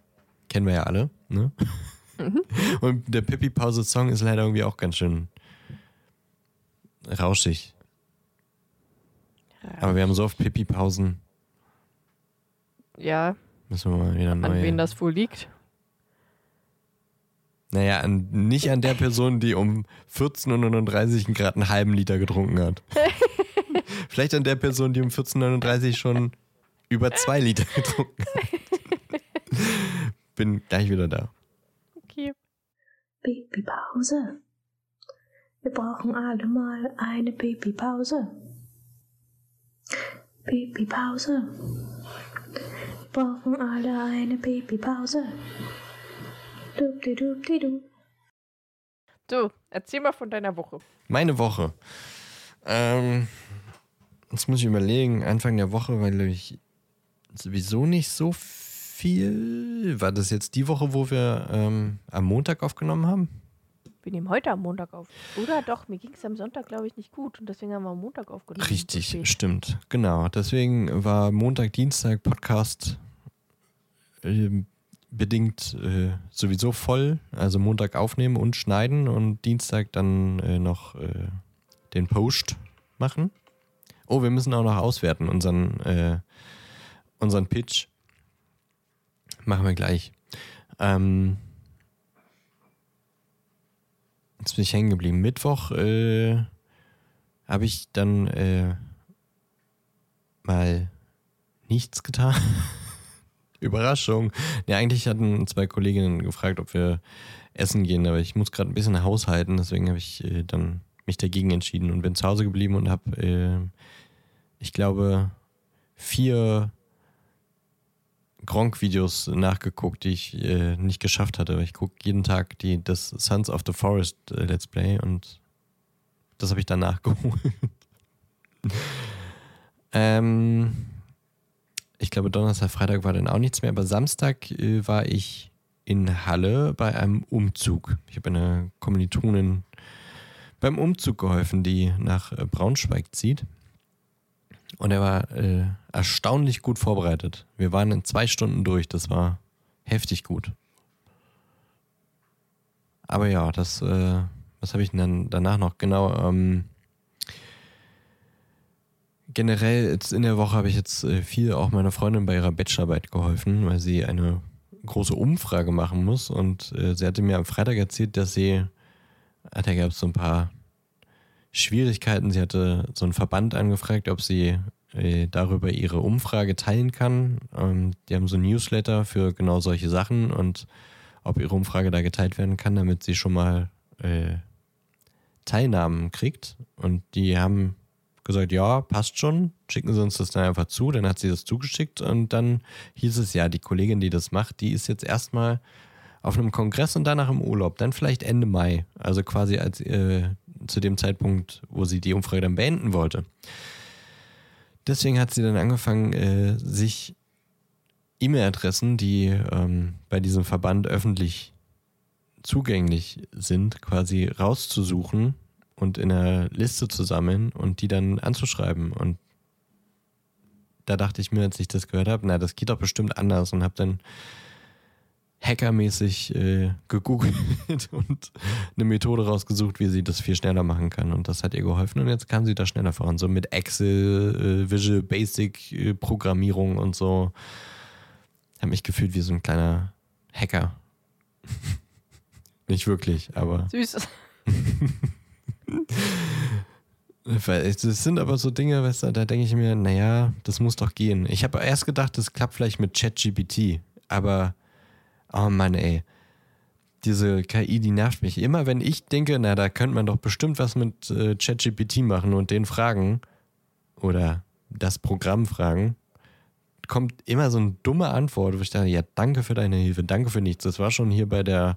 kennen wir ja alle, ne? Mhm. Und der Pippi Pause Song ist leider irgendwie auch ganz schön rauschig. Aber wir haben so oft Pippi Pausen. Ja. Müssen wir mal wieder neu. An wen das wohl liegt? Naja, an, nicht an der Person, die um 14.39 Uhr gerade einen halben Liter getrunken hat. Vielleicht an der Person, die um 14.39 Uhr schon über zwei Liter getrunken hat. Bin gleich wieder da. Okay. Babypause. Wir brauchen alle mal eine Babypause. Babypause. Wir brauchen alle eine Babypause. Dubdi-dubdi-du. So, erzähl mal von deiner Woche. Meine Woche. Ähm, jetzt muss ich überlegen, Anfang der Woche, weil ich sowieso nicht so viel. War das jetzt die Woche, wo wir ähm, am Montag aufgenommen haben? Wir nehmen heute am Montag auf. Oder doch, mir ging es am Sonntag, glaube ich, nicht gut. Und deswegen haben wir am Montag aufgenommen. Richtig, stimmt. Genau. Deswegen war Montag, Dienstag Podcast äh, bedingt äh, sowieso voll. Also Montag aufnehmen und schneiden und Dienstag dann äh, noch äh, den Post machen. Oh, wir müssen auch noch auswerten, unseren äh, unseren Pitch. Machen wir gleich. Ähm, jetzt bin ich hängen geblieben. Mittwoch äh, habe ich dann äh, mal nichts getan. Überraschung. Ja, eigentlich hatten zwei Kolleginnen gefragt, ob wir essen gehen, aber ich muss gerade ein bisschen haushalten, deswegen habe ich äh, dann mich dagegen entschieden und bin zu Hause geblieben und habe, äh, ich glaube, vier Gronk-Videos nachgeguckt, die ich äh, nicht geschafft hatte. Ich gucke jeden Tag die, das Sons of the Forest äh, Let's Play und das habe ich dann nachgeholt. ähm, ich glaube, Donnerstag, Freitag war dann auch nichts mehr, aber Samstag äh, war ich in Halle bei einem Umzug. Ich habe einer Kommilitonin beim Umzug geholfen, die nach äh, Braunschweig zieht. Und er war äh, erstaunlich gut vorbereitet. Wir waren in zwei Stunden durch. Das war heftig gut. Aber ja, das, äh, was habe ich denn danach noch? Genau, ähm, generell jetzt in der Woche habe ich jetzt äh, viel auch meiner Freundin bei ihrer Bachelorarbeit geholfen, weil sie eine große Umfrage machen muss. Und äh, sie hatte mir am Freitag erzählt, dass sie, da gab es so ein paar Schwierigkeiten. Sie hatte so einen Verband angefragt, ob sie äh, darüber ihre Umfrage teilen kann. Ähm, die haben so ein Newsletter für genau solche Sachen und ob ihre Umfrage da geteilt werden kann, damit sie schon mal äh, Teilnahmen kriegt. Und die haben gesagt, ja, passt schon, schicken Sie uns das dann einfach zu. Dann hat sie das zugeschickt und dann hieß es, ja, die Kollegin, die das macht, die ist jetzt erstmal auf einem Kongress und danach im Urlaub, dann vielleicht Ende Mai, also quasi als äh, zu dem Zeitpunkt, wo sie die Umfrage dann beenden wollte. Deswegen hat sie dann angefangen, äh, sich E-Mail-Adressen, die ähm, bei diesem Verband öffentlich zugänglich sind, quasi rauszusuchen und in einer Liste zu sammeln und die dann anzuschreiben. Und da dachte ich mir, als ich das gehört habe, na, das geht doch bestimmt anders und habe dann hackermäßig äh, gegoogelt und eine Methode rausgesucht, wie sie das viel schneller machen kann. Und das hat ihr geholfen und jetzt kann sie da schneller voran. So mit Excel, äh, Visual Basic äh, Programmierung und so. Habe mich gefühlt wie so ein kleiner Hacker. Nicht wirklich, aber. Süß. Das sind aber so Dinge, weißt du, da denke ich mir, naja, das muss doch gehen. Ich habe erst gedacht, das klappt vielleicht mit ChatGPT, aber oh Mann, ey. Diese KI, die nervt mich. Immer wenn ich denke, na, da könnte man doch bestimmt was mit äh, ChatGPT machen und den fragen oder das Programm fragen, kommt immer so eine dumme Antwort, wo ich dachte, ja, danke für deine Hilfe, danke für nichts. Das war schon hier bei der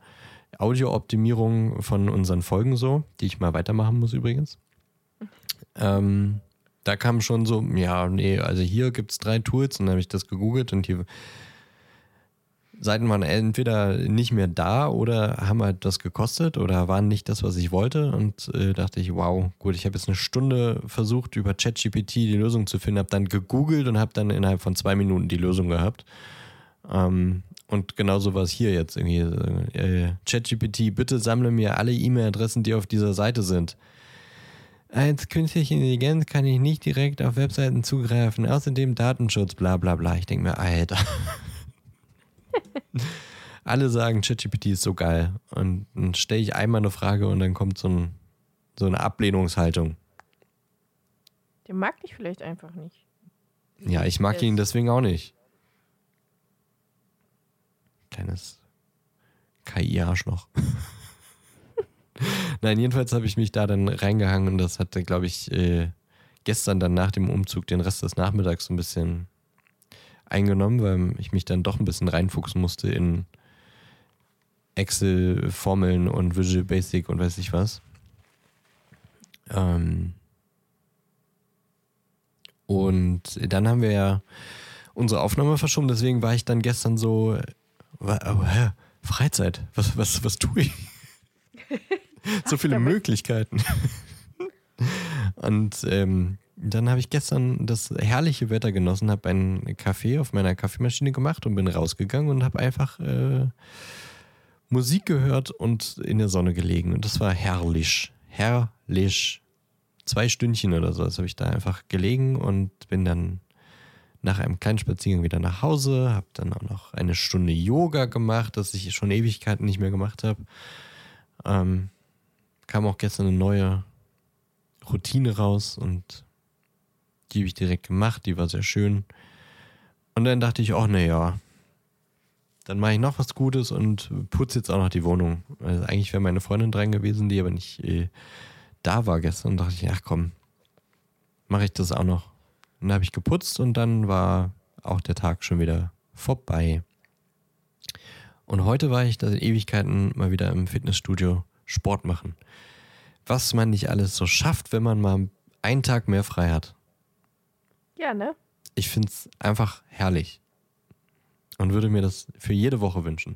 Audiooptimierung von unseren Folgen so, die ich mal weitermachen muss übrigens. Ähm, da kam schon so, ja, nee, also hier gibt es drei Tools und dann habe ich das gegoogelt und hier Seiten waren entweder nicht mehr da oder haben halt das gekostet oder waren nicht das, was ich wollte. Und äh, dachte ich, wow, gut, ich habe jetzt eine Stunde versucht, über ChatGPT die Lösung zu finden, habe dann gegoogelt und habe dann innerhalb von zwei Minuten die Lösung gehabt. Ähm, und genauso war es hier jetzt irgendwie. Äh, ChatGPT, bitte sammle mir alle E-Mail-Adressen, die auf dieser Seite sind. Als künstliche Intelligenz kann ich nicht direkt auf Webseiten zugreifen, außerdem Datenschutz, bla bla bla. Ich denke mir, Alter. Alle sagen, ChatGPT ist so geil. Und dann stelle ich einmal eine Frage und dann kommt so, ein, so eine Ablehnungshaltung. Der mag dich vielleicht einfach nicht. Ja, ich mag ihn deswegen auch nicht. Kleines KI-Arschloch. Nein, jedenfalls habe ich mich da dann reingehangen und das hatte, glaube ich, äh, gestern dann nach dem Umzug den Rest des Nachmittags so ein bisschen eingenommen, weil ich mich dann doch ein bisschen reinfuchsen musste in Excel-Formeln und Visual Basic und weiß ich was. Ähm und dann haben wir ja unsere Aufnahme verschoben, deswegen war ich dann gestern so, oh, hä? Freizeit, was, was, was tue ich? so viele. Möglichkeiten. Und ähm, dann habe ich gestern das herrliche Wetter genossen, habe einen Kaffee auf meiner Kaffeemaschine gemacht und bin rausgegangen und habe einfach äh, Musik gehört und in der Sonne gelegen. Und das war herrlich. Herrlich. Zwei Stündchen oder so. Das habe ich da einfach gelegen und bin dann nach einem kleinen Spaziergang wieder nach Hause, habe dann auch noch eine Stunde Yoga gemacht, das ich schon Ewigkeiten nicht mehr gemacht habe. Ähm, kam auch gestern eine neue Routine raus und die habe ich direkt gemacht, die war sehr schön. Und dann dachte ich, ach naja, dann mache ich noch was Gutes und putze jetzt auch noch die Wohnung. Also eigentlich wäre meine Freundin dran gewesen, die aber nicht äh, da war gestern. Und dachte ich, ach komm, mache ich das auch noch. Und dann habe ich geputzt und dann war auch der Tag schon wieder vorbei. Und heute war ich da in Ewigkeiten mal wieder im Fitnessstudio Sport machen. Was man nicht alles so schafft, wenn man mal einen Tag mehr frei hat. Ja, ne? Ich finde es einfach herrlich. Und würde mir das für jede Woche wünschen.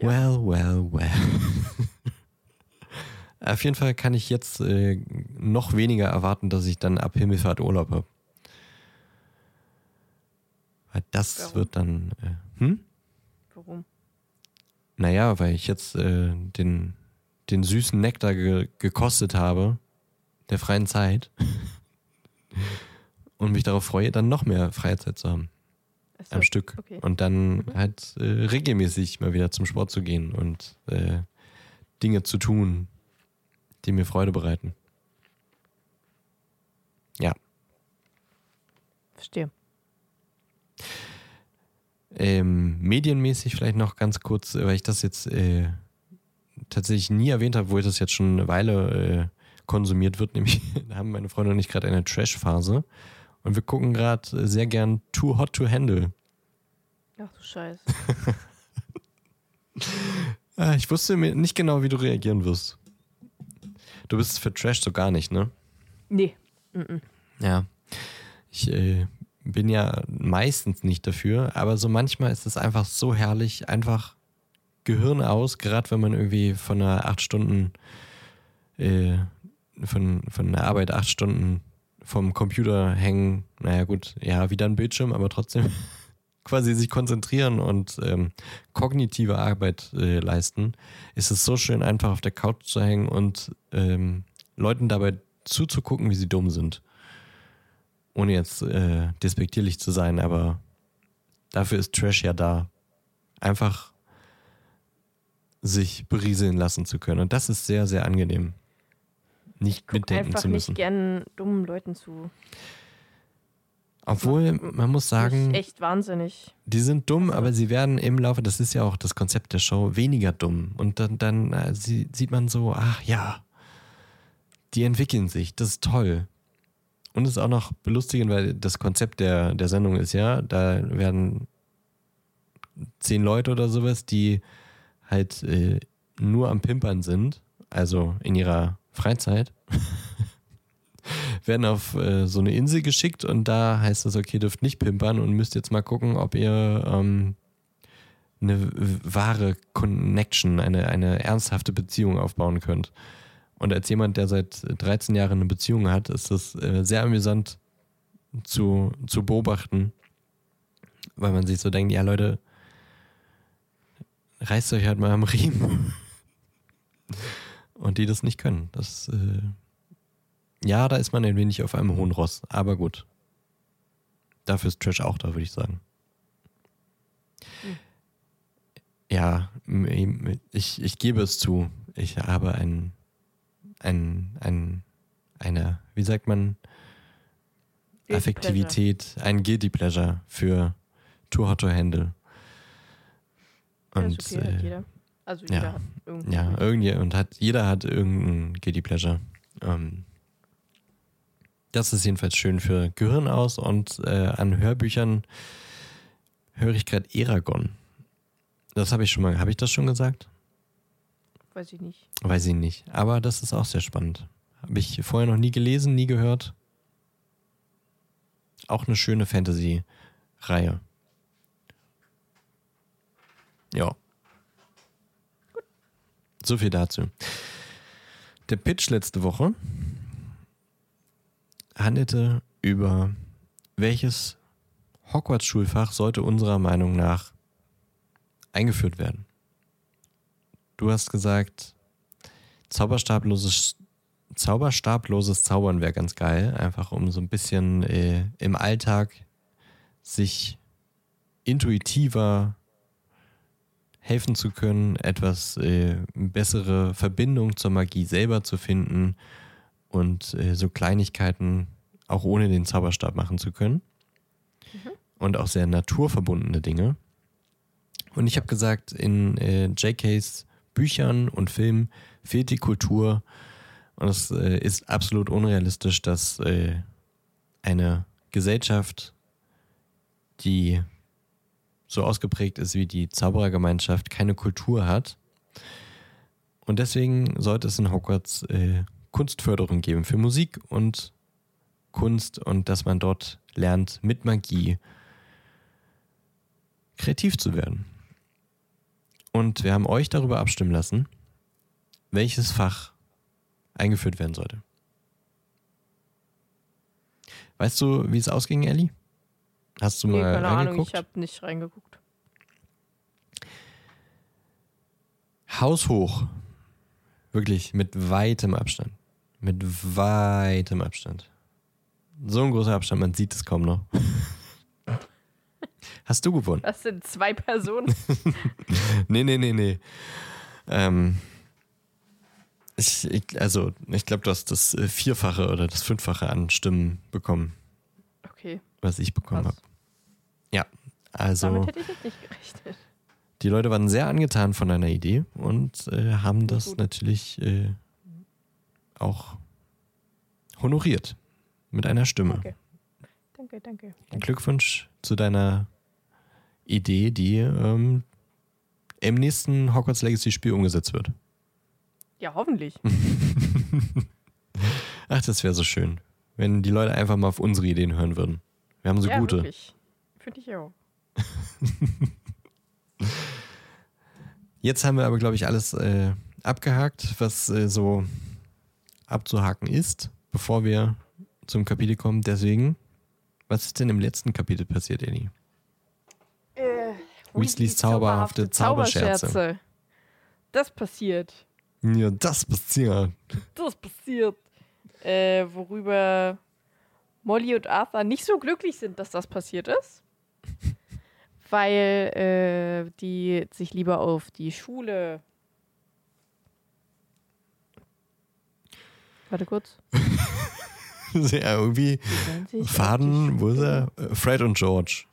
Ja. Well, well, well. Auf jeden Fall kann ich jetzt äh, noch weniger erwarten, dass ich dann ab Himmelfahrt Urlaub habe. Weil das Warum? wird dann. Äh, hm? Warum? Naja, weil ich jetzt äh, den, den süßen Nektar ge gekostet habe, der freien Zeit. und mich darauf freue, dann noch mehr Freizeit zu haben Achso, am Stück. okay. Und dann Mhm. halt äh, regelmäßig mal wieder zum Sport zu gehen und äh, Dinge zu tun, die mir Freude bereiten. Ja. Verstehe. Ähm, medienmäßig vielleicht noch ganz kurz, äh, weil ich das jetzt äh, tatsächlich nie erwähnt habe, wo das jetzt schon eine Weile äh, konsumiert wird, nämlich da haben meine Freunde und ich gerade eine Trash-Phase und wir gucken gerade sehr gern Too Hot to Handle. Ach du Scheiße. Ah, ich wusste mir nicht genau, wie du reagieren wirst. Du bist für Trash so gar nicht, ne? Nee. Mhm. Ja. Ich äh, bin ja meistens nicht dafür, aber so manchmal ist es einfach so herrlich, einfach Gehirn aus, gerade wenn man irgendwie von einer acht Stunden, äh, von, von einer Arbeit acht Stunden vom Computer hängen, naja gut, ja, wieder ein Bildschirm, aber trotzdem quasi sich konzentrieren und ähm, kognitive Arbeit äh, leisten, ist es so schön, einfach auf der Couch zu hängen und ähm, Leuten dabei zuzugucken, wie sie dumm sind. Ohne jetzt äh, despektierlich zu sein, aber dafür ist Trash ja da. Einfach sich berieseln lassen zu können. Und das ist sehr, sehr angenehm. Nicht mitdenken einfach zu müssen. nicht gern dummen Leuten zu. Obwohl, man muss sagen, echt wahnsinnig. die sind dumm, aber sie werden im Laufe, das ist ja auch das Konzept der Show, weniger dumm. Und dann, dann äh, sie, sieht man so, ach ja, die entwickeln sich, das ist toll. Und es ist auch noch belustigend, weil das Konzept der, der Sendung ist ja, da werden zehn Leute oder sowas, die halt äh, nur am Pimpern sind, also in ihrer Freizeit, werden auf äh, so eine Insel geschickt und da heißt es, okay, dürft nicht pimpern und müsst jetzt mal gucken, ob ihr ähm, eine wahre Connection, eine, eine ernsthafte Beziehung aufbauen könnt. Und als jemand, der seit 13 Jahren eine Beziehung hat, ist das äh, sehr amüsant zu, zu beobachten, weil man sich so denkt, ja Leute, reißt euch halt mal am Riemen. Und die das nicht können. Das, äh, ja, da ist man ein wenig auf einem hohen Ross, aber gut. Dafür ist Trash auch da, würde ich sagen. Ja, m- m- ich, ich gebe es zu. Ich habe ein, ein, ein, eine, wie sagt man, Guilty Affektivität, ein Guilty Pleasure für Too Hot to Handle. Ja, Und ist okay, hat äh, jeder. Also ja. jeder hat irgendwie. ja, irgendwie, und hat, jeder hat irgendein Guilty Pleasure. Ähm, das ist jedenfalls schön für Gehirn aus und äh, an Hörbüchern höre ich gerade Eragon. Das habe ich schon mal, habe ich das schon gesagt? Weiß ich nicht. Weiß ich nicht. Aber das ist auch sehr spannend. Habe ich vorher noch nie gelesen, nie gehört. Auch eine schöne Fantasy-Reihe. Ja. So viel dazu. Der Pitch letzte Woche handelte über welches Hogwarts-Schulfach sollte unserer Meinung nach eingeführt werden. Du hast gesagt, Zauberstabloses, Zauberstabloses Zaubern wäre ganz geil, einfach um so ein bisschen äh, im Alltag sich intuitiver helfen zu können, etwas äh, bessere Verbindung zur Magie selber zu finden und äh, so Kleinigkeiten auch ohne den Zauberstab machen zu können. Und auch sehr naturverbundene Dinge. Und ich habe gesagt, in äh, JKs Büchern und Filmen fehlt die Kultur. Und es äh, ist absolut unrealistisch, dass äh, eine Gesellschaft, die so ausgeprägt ist wie die Zauberergemeinschaft, keine Kultur hat. Und deswegen sollte es in Hogwarts äh, Kunstförderung geben für Musik und Kunst und dass man dort lernt, mit Magie kreativ zu werden. Und wir haben euch darüber abstimmen lassen, welches Fach eingeführt werden sollte. Weißt du, wie es ausging, Ellie? Hast du Nee, mal keine Ahnung, reingeguckt? ich habe nicht reingeguckt. Haushoch. Wirklich mit weitem Abstand. Mit weitem Abstand. So ein großer Abstand, man sieht es kaum noch. Hast du gewonnen? Das sind zwei Personen. Nee, nee, nee, nee. Ähm, ich, ich, also, ich glaube, du hast das äh, Vierfache oder das Fünffache an Stimmen bekommen, Okay, was ich bekommen habe. Ja, also damit hätte ich jetzt nicht gerechnet. die Leute waren sehr angetan von deiner Idee und äh, haben das gut. natürlich äh, auch honoriert mit einer Stimme. Danke. Danke, danke. danke. Glückwunsch zu deiner Idee, die ähm, im nächsten Hogwarts Legacy Spiel umgesetzt wird. Ja, hoffentlich. Ach, das wäre so schön, wenn die Leute einfach mal auf unsere Ideen hören würden. Wir haben so ja, gute. wirklich. Finde ich auch. Jetzt haben wir aber, glaube ich, alles äh, abgehakt, was äh, so abzuhaken ist, bevor wir zum Kapitel kommen. Deswegen, was ist denn im letzten Kapitel passiert, Ellie? Äh, Weasleys zauberhafte Zauberscherze. Das passiert. Ja, das passiert. Das passiert. Äh, worüber Molly und Arthur nicht so glücklich sind, dass das passiert ist. Weil äh, die sich lieber auf die Schule. Warte kurz. ja, irgendwie Faden, wo ist er? Äh, Fred und George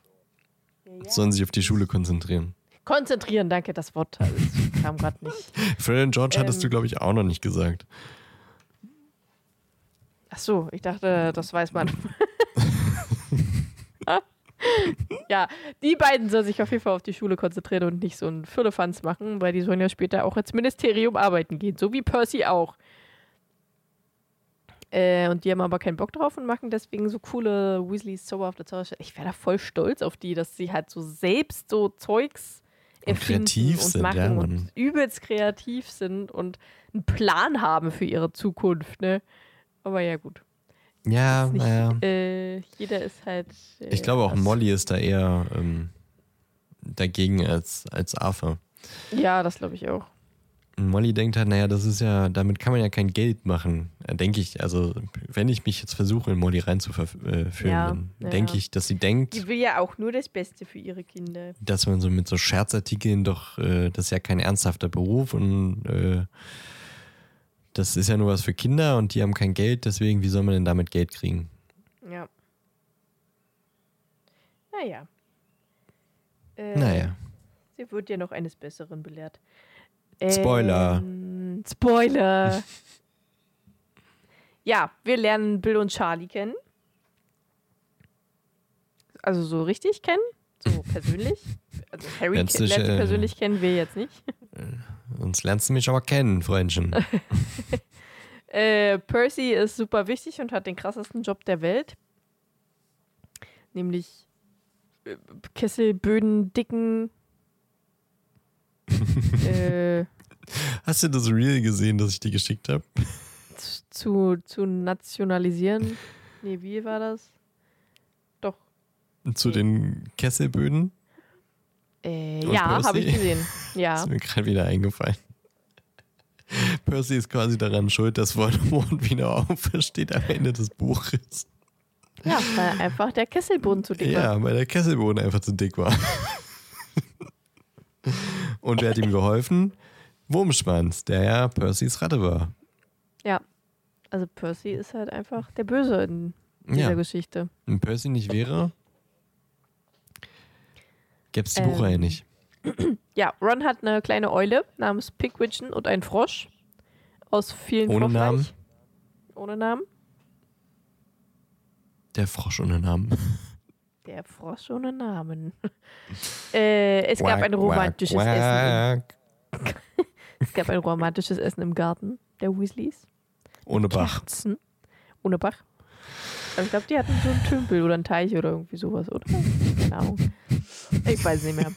sollen sich auf die Schule konzentrieren. Konzentrieren, danke, das Wort das kam gerade nicht. Fred und George hattest Ähm. du, glaube ich, auch noch nicht gesagt. Ach so, ich dachte, das weiß man. Ja, die beiden sollen sich auf jeden Fall auf die Schule konzentrieren und nicht so einen Füllefanz machen, weil die sollen ja später auch ins Ministerium arbeiten gehen, so wie Percy auch. Äh, und die haben aber keinen Bock drauf und machen deswegen so coole Weasleys zauberhafte Zauberscher. Ich wäre da voll stolz auf die, dass sie halt so selbst so Zeugs erfinden kreativ und sind, machen ja, und übelst kreativ sind und einen Plan haben für ihre Zukunft, ne? Aber ja, gut. Ja, Ist nicht, naja. äh, jeder ist halt. Äh, Ich glaube auch Molly ist da eher ähm, dagegen als, als Arthur. Ja, das glaube ich auch. Molly denkt halt, naja, das ist ja, damit kann man ja kein Geld machen. Äh, Denke ich, also wenn ich mich jetzt versuche, in Molly reinzuführen, Ja, dann ja, denke ich, dass sie denkt, Die will ja auch nur das Beste für ihre Kinder. dass man so mit so Scherzartikeln doch, äh, das ist ja kein ernsthafter Beruf und äh, das ist ja nur was für Kinder und die haben kein Geld, deswegen, wie soll man denn damit Geld kriegen? Ja. Naja. Äh, Naja. Sie wird ja noch eines Besseren belehrt. Spoiler. Ähm, Spoiler. ja, wir lernen Bill und Charlie kennen. Also so richtig kennen. So persönlich. Also Harry lernt sie äh, persönlich kennen, wir jetzt nicht. Sonst lernst du mich aber kennen, Freundchen. Äh, Percy ist super wichtig und hat den krassesten Job der Welt. Nämlich äh, Kesselböden, Dicken. äh, Hast du das Reel gesehen, das ich dir geschickt habe? zu, zu nationalisieren. Nee, wie war das? Doch. Zu den Kesselböden? Äh, ja, habe ich gesehen. Ja. Ist mir gerade wieder eingefallen. Percy ist quasi daran schuld, dass Voldemort wieder aufersteht am Ende des Buches. ja, weil einfach der Kesselboden zu dick war. Ja, weil der Kesselboden einfach zu dick war. Und wer hat ihm geholfen? Wurmschwanz, der ja Percys Ratte war. Ja. Also Percy ist halt einfach der Böse in dieser Ja, Geschichte. wenn Percy nicht wäre, gäbe es die Ähm, Buchreihe nicht. Ja, Ron hat eine kleine Eule namens Pigwidgeon und einen Frosch aus vielen Ohne Froschreich. Namen? Ohne Namen. Der Frosch ohne Namen. Der Frosch ohne Namen. äh, es gab ein Quack, romantisches quack, Essen. quack. Im, es gab ein romantisches Essen im Garten der Weasleys. Ohne Bach. Kerzen. Ohne Bach. Aber ich glaube, die hatten so einen Tümpel oder einen Teich oder irgendwie sowas, oder? Keine Ahnung. Ich weiß nicht mehr.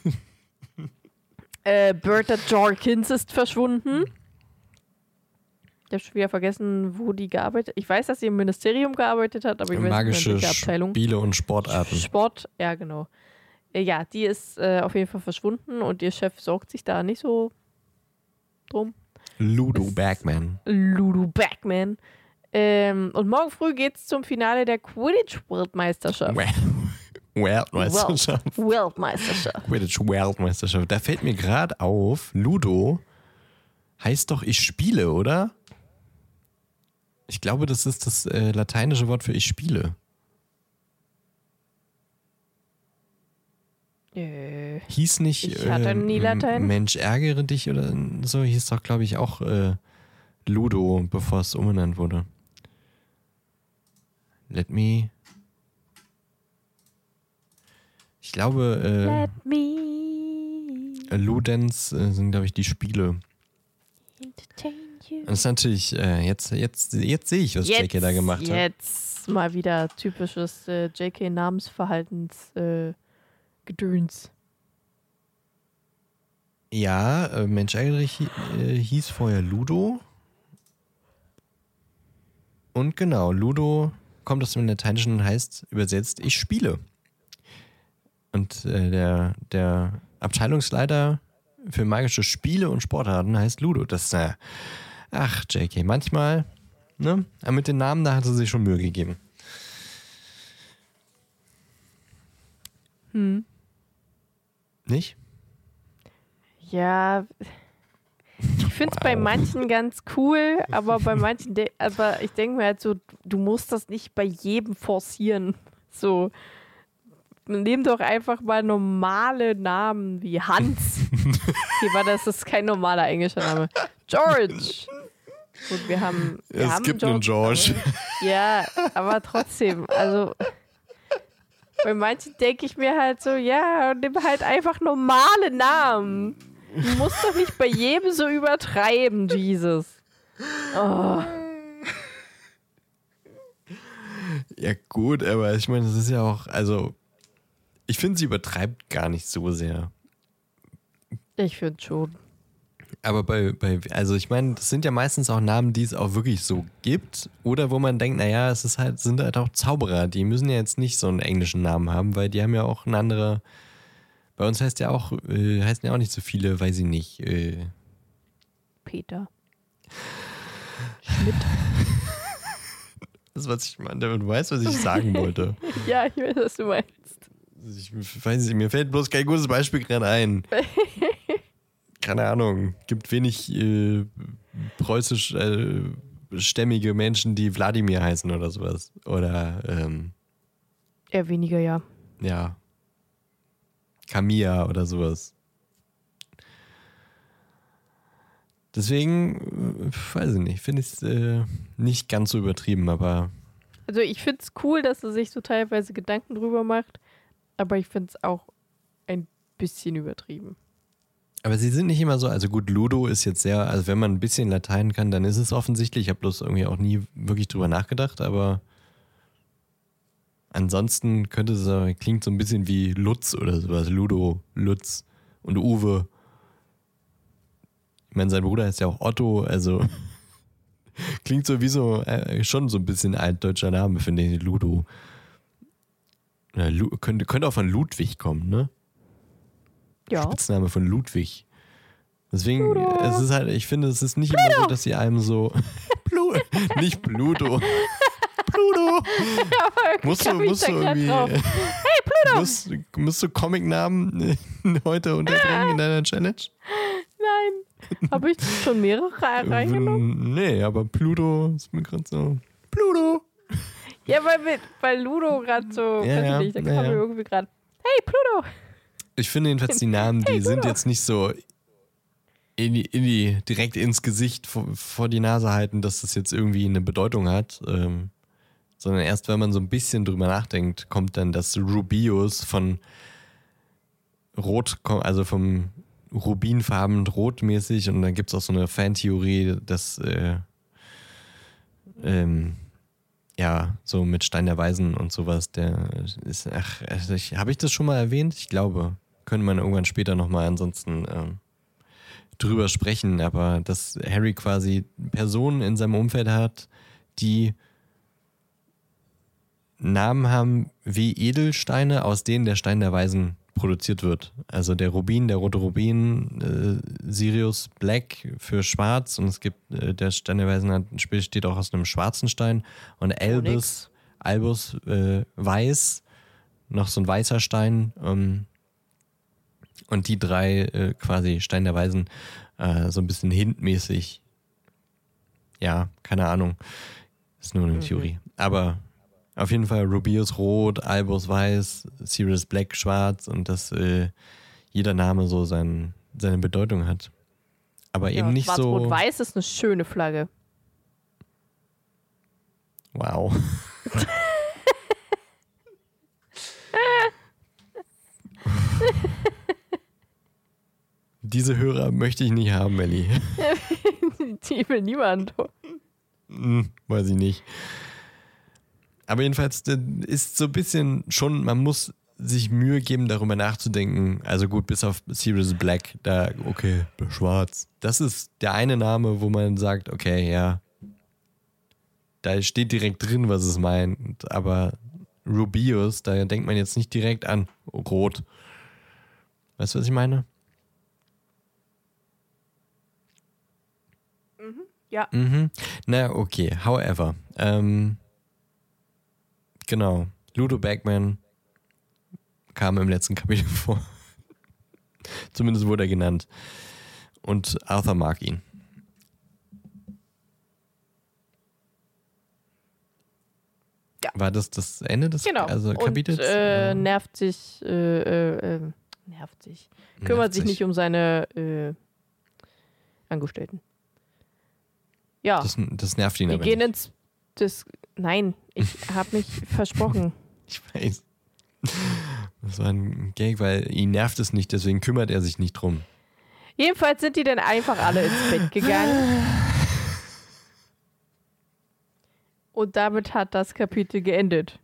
äh, Bertha Jorkins ist verschwunden. Ich habe schon wieder vergessen, wo die gearbeitet Ich weiß, dass sie im Ministerium gearbeitet hat, aber ich weiß nicht Magische mehr, in welcher Abteilung. Spiele und Sportarten. Sport, ja, genau. Äh, Ja, die ist äh, auf jeden Fall verschwunden und ihr Chef sorgt sich da nicht so drum. Ludo Bagman. Lulu Backman. Ähm, und morgen früh geht's zum Finale der Quidditch-Weltmeisterschaft. Weltmeisterschaft. Weltmeisterschaft. Quidditch Weltmeisterschaft. Da fällt mir gerade auf, Ludo heißt doch ich spiele, oder? Ich glaube, das ist das äh, lateinische Wort für ich spiele. Äh, Hieß nicht Ich hatte äh, nie Latein. Mensch ärgere dich oder so, hieß doch, glaube ich, auch äh, Ludo, bevor es umbenannt wurde. Let me. Ich glaube, me äh, Ludens äh, sind, glaube ich, die Spiele. entertain you. Das ist natürlich, äh, jetzt, jetzt, jetzt sehe ich, was JK da gemacht hat. Jetzt mal wieder typisches äh, JK-Namensverhaltens äh, Gedöns. Ja, äh, Mensch äh, hieß vorher Ludo. Und genau, Ludo kommt aus dem Lateinischen und heißt übersetzt, ich spiele. Und äh, der, der Abteilungsleiter für magische Spiele und Sportarten heißt Ludo. Das ist, äh, ach, JK, manchmal, ne? Aber mit den Namen, da hat sie sich schon Mühe gegeben. Hm. Nicht? Ja, ich finde es bei Wow. manchen ganz cool, aber bei manchen, aber ich denke mir halt so, du musst das nicht bei jedem forcieren. So, nimm doch einfach mal normale Namen wie Hans. okay, warte, das ist kein normaler englischer Name. George. Gut, wir haben. Wir Es haben gibt einen George. aber- Ja, aber trotzdem, also. Bei manchen denke ich mir halt so, ja, nimm halt einfach normale Namen. Du musst doch nicht bei jedem so übertreiben, Jesus. Oh, Ja, gut, aber ich meine, das ist ja auch, also, ich finde, sie übertreibt gar nicht so sehr. ich finde schon. Aber bei, bei also ich meine, das sind ja meistens auch Namen, die es auch wirklich so gibt. Oder wo man denkt, naja, es ist halt, sind halt auch Zauberer, die müssen ja jetzt nicht so einen englischen Namen haben, weil die haben ja auch eine andere. Bei uns heißt ja auch, äh, heißen ja auch nicht so viele, weiß ich nicht. Äh, Peter. Schmidt. das, was ich meine, du weißt, was ich sagen wollte. Ja, ich weiß, was du meinst. Ich weiß nicht, mir fällt bloß kein gutes Beispiel gerade ein. Keine Ahnung. Gibt wenig äh, preußisch äh, stämmige Menschen, die Wladimir heißen oder sowas. Oder ähm, Eher weniger, ja. ja. Camilla oder sowas. Deswegen, äh, weiß ich nicht, finde ich es äh, nicht ganz so übertrieben, aber Also ich finde es cool, dass er sich so teilweise Gedanken drüber macht, aber ich finde es auch ein bisschen übertrieben. Aber sie sind nicht immer so, also gut, Ludo ist jetzt sehr, also wenn man ein bisschen Latein kann, dann ist es offensichtlich. Ich habe bloß irgendwie auch nie wirklich drüber nachgedacht, aber ansonsten könnte es, klingt so ein bisschen wie Lutz oder sowas. Ludo, Lutz und Uwe. Ich meine, sein Bruder heißt ja auch Otto, also klingt so wie so, äh, schon so ein bisschen altdeutscher Name, finde ich, Ludo. Ja, könnte, könnte auch von Ludwig kommen, ne? Ja. Spitzname von Ludwig. Deswegen, Pluto. es ist halt, ich finde, es ist nicht immer so, dass sie einem so. Nicht Pluto. Pluto. Musst du, musst du irgendwie. drauf. Hey, Pluto! Musst, musst du Comicnamen heute unterbringen in deiner Challenge? Nein. Habe ich schon mehrere reingenommen? Nee, aber Pluto ist mir gerade so. Pluto! Ja, weil, weil Ludo gerade so, Ja, weiß ja, nicht, da ja, kam ja. irgendwie gerade, hey Pluto. Ich finde jedenfalls die Namen, die Hey, sind jetzt nicht so in die, in die, direkt ins Gesicht vor, vor die Nase halten, dass das jetzt irgendwie eine Bedeutung hat. Ähm, sondern erst wenn man so ein bisschen drüber nachdenkt, kommt dann das Rubius von Rot, also vom Rubinfarben rotmäßig und dann gibt es auch so eine Fantheorie, dass äh, ähm, ja, so mit Stein der Weisen und sowas, der ist, ach, also ich, habe ich das schon mal erwähnt? Ich glaube, könnte man irgendwann später nochmal ansonsten ähm, drüber sprechen, aber dass Harry quasi Personen in seinem Umfeld hat, die Namen haben wie Edelsteine, aus denen der Stein der Weisen produziert wird. Also der Rubin, der rote Rubin, äh, Sirius Black für schwarz und es gibt, äh, der Stein der Weisen hat, besteht auch aus einem schwarzen Stein und Albus, Albus äh, weiß, noch so ein weißer Stein ähm, und die drei äh, quasi Stein der Weisen äh, so ein bisschen hintmäßig. Ja, keine Ahnung. Ist nur eine Theorie. Aber auf jeden Fall Rubius rot, Albus weiß, Sirius Black schwarz und dass äh, jeder Name so sein, seine Bedeutung hat. Aber eben nicht so. Schwarz-Rot-Weiß ist eine schöne Flagge. Wow. Diese Hörer möchte ich nicht haben, Melli. Die will niemand. Hm, weiß ich nicht. Aber jedenfalls ist so ein bisschen schon, man muss sich Mühe geben, darüber nachzudenken. Also gut, bis auf Sirius Black, da, okay, schwarz. Das ist der eine Name, wo man sagt, okay, ja. da steht direkt drin, was es meint. Aber Rubius, da denkt man jetzt nicht direkt an Rot. Weißt du, was ich meine? Ja. Mhm. Na, okay. However. Ähm, genau. Ludo Bagman kam im letzten Kapitel vor. Zumindest wurde er genannt. Und Arthur mag ihn. Ja. War das das Ende des Genau. also Kapitels? Und äh, nervt sich, äh, äh, äh, nervt sich, kümmert Nervt sich nicht um seine äh, Angestellten. Ja, Das, das nervt ihn wir aber gehen nicht. ins. Das, nein, ich habe mich versprochen. Ich weiß. Das war ein Gag, weil ihn nervt es nicht, deswegen kümmert er sich nicht drum. Jedenfalls sind die dann einfach alle ins Bett gegangen. Und damit hat das Kapitel geendet.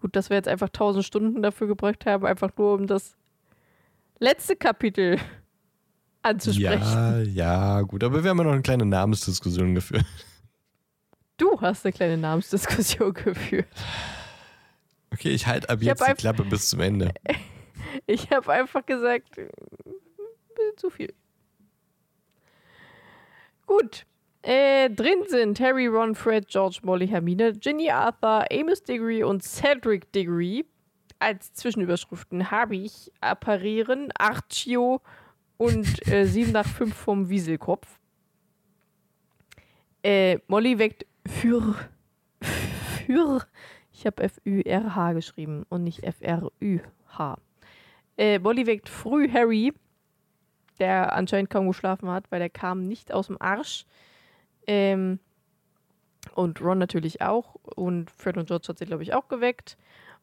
Gut, dass wir jetzt einfach tausend Stunden dafür gebracht haben, einfach nur um das letzte Kapitel anzusprechen. Ja, ja, gut. Aber wir haben ja noch eine kleine Namensdiskussion geführt. Du hast eine kleine Namensdiskussion geführt. Okay, ich halte ab Ich jetzt die Klappe bis zum Ende. Ich habe einfach gesagt, äh, ein bisschen zu viel. Gut. Äh, drin sind Harry, Ron, Fred, George, Molly, Hermine, Ginny, Arthur, Amos Diggory und Cedric Diggory. Als Zwischenüberschriften habe ich Apparieren, Archio und äh, 7 nach 5 vom Wieselkopf. Äh, Molly weckt für. für. Ich habe F-Ü-R-H geschrieben und nicht F-R-Ü-H. Äh, Molly weckt früh Harry, der anscheinend kaum geschlafen hat, weil er kam nicht aus dem Arsch. Ähm, und Ron natürlich auch. Und Fred und George hat sie, glaube ich, auch geweckt.